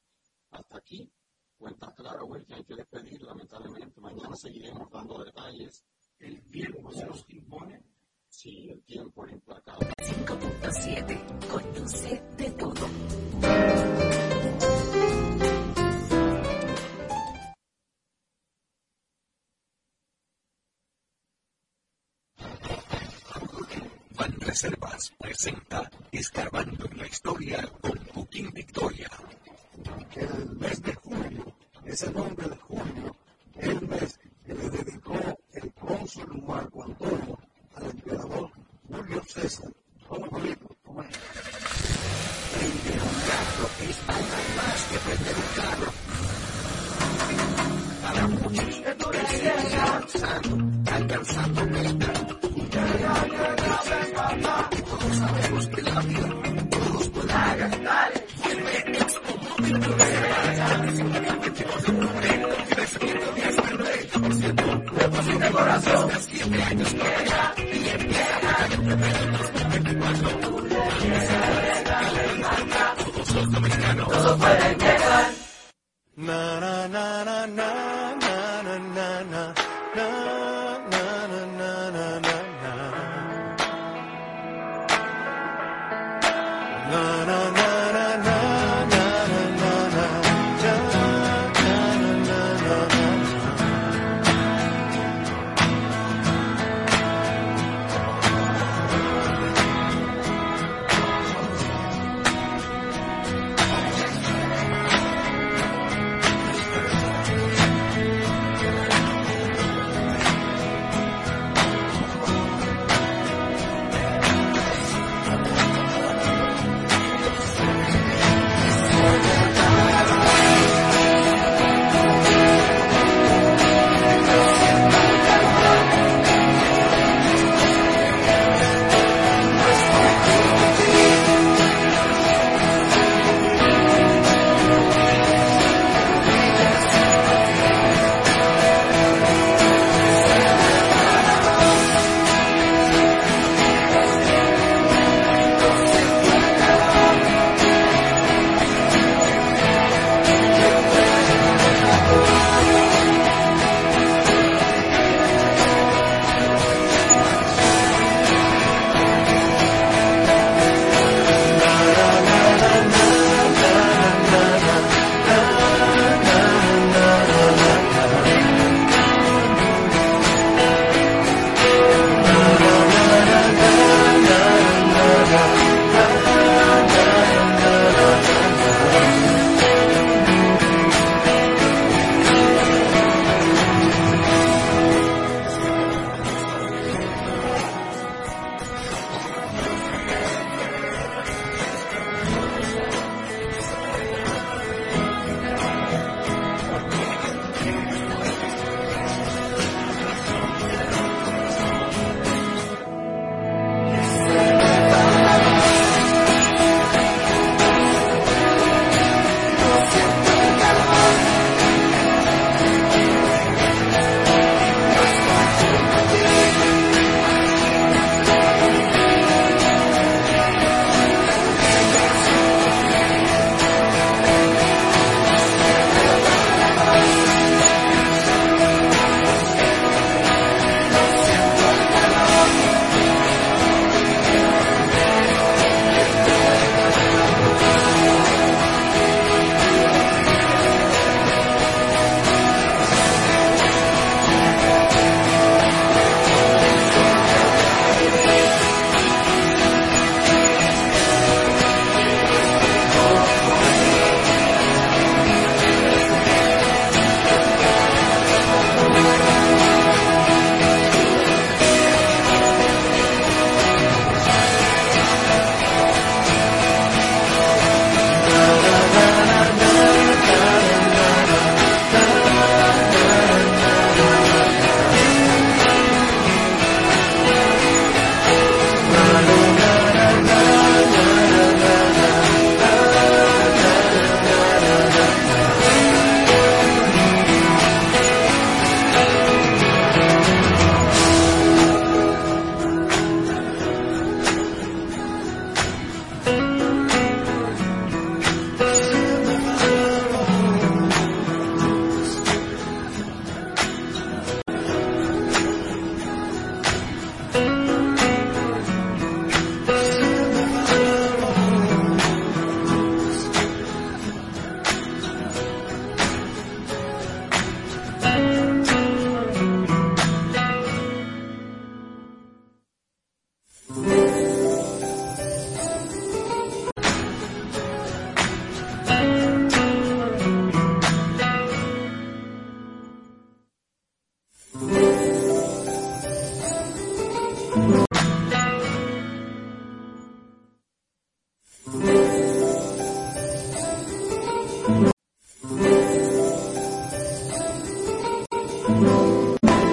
Hasta aquí, cuenta claro, güey, que hay que despedir, lamentablemente. Mañana seguiremos dando detalles.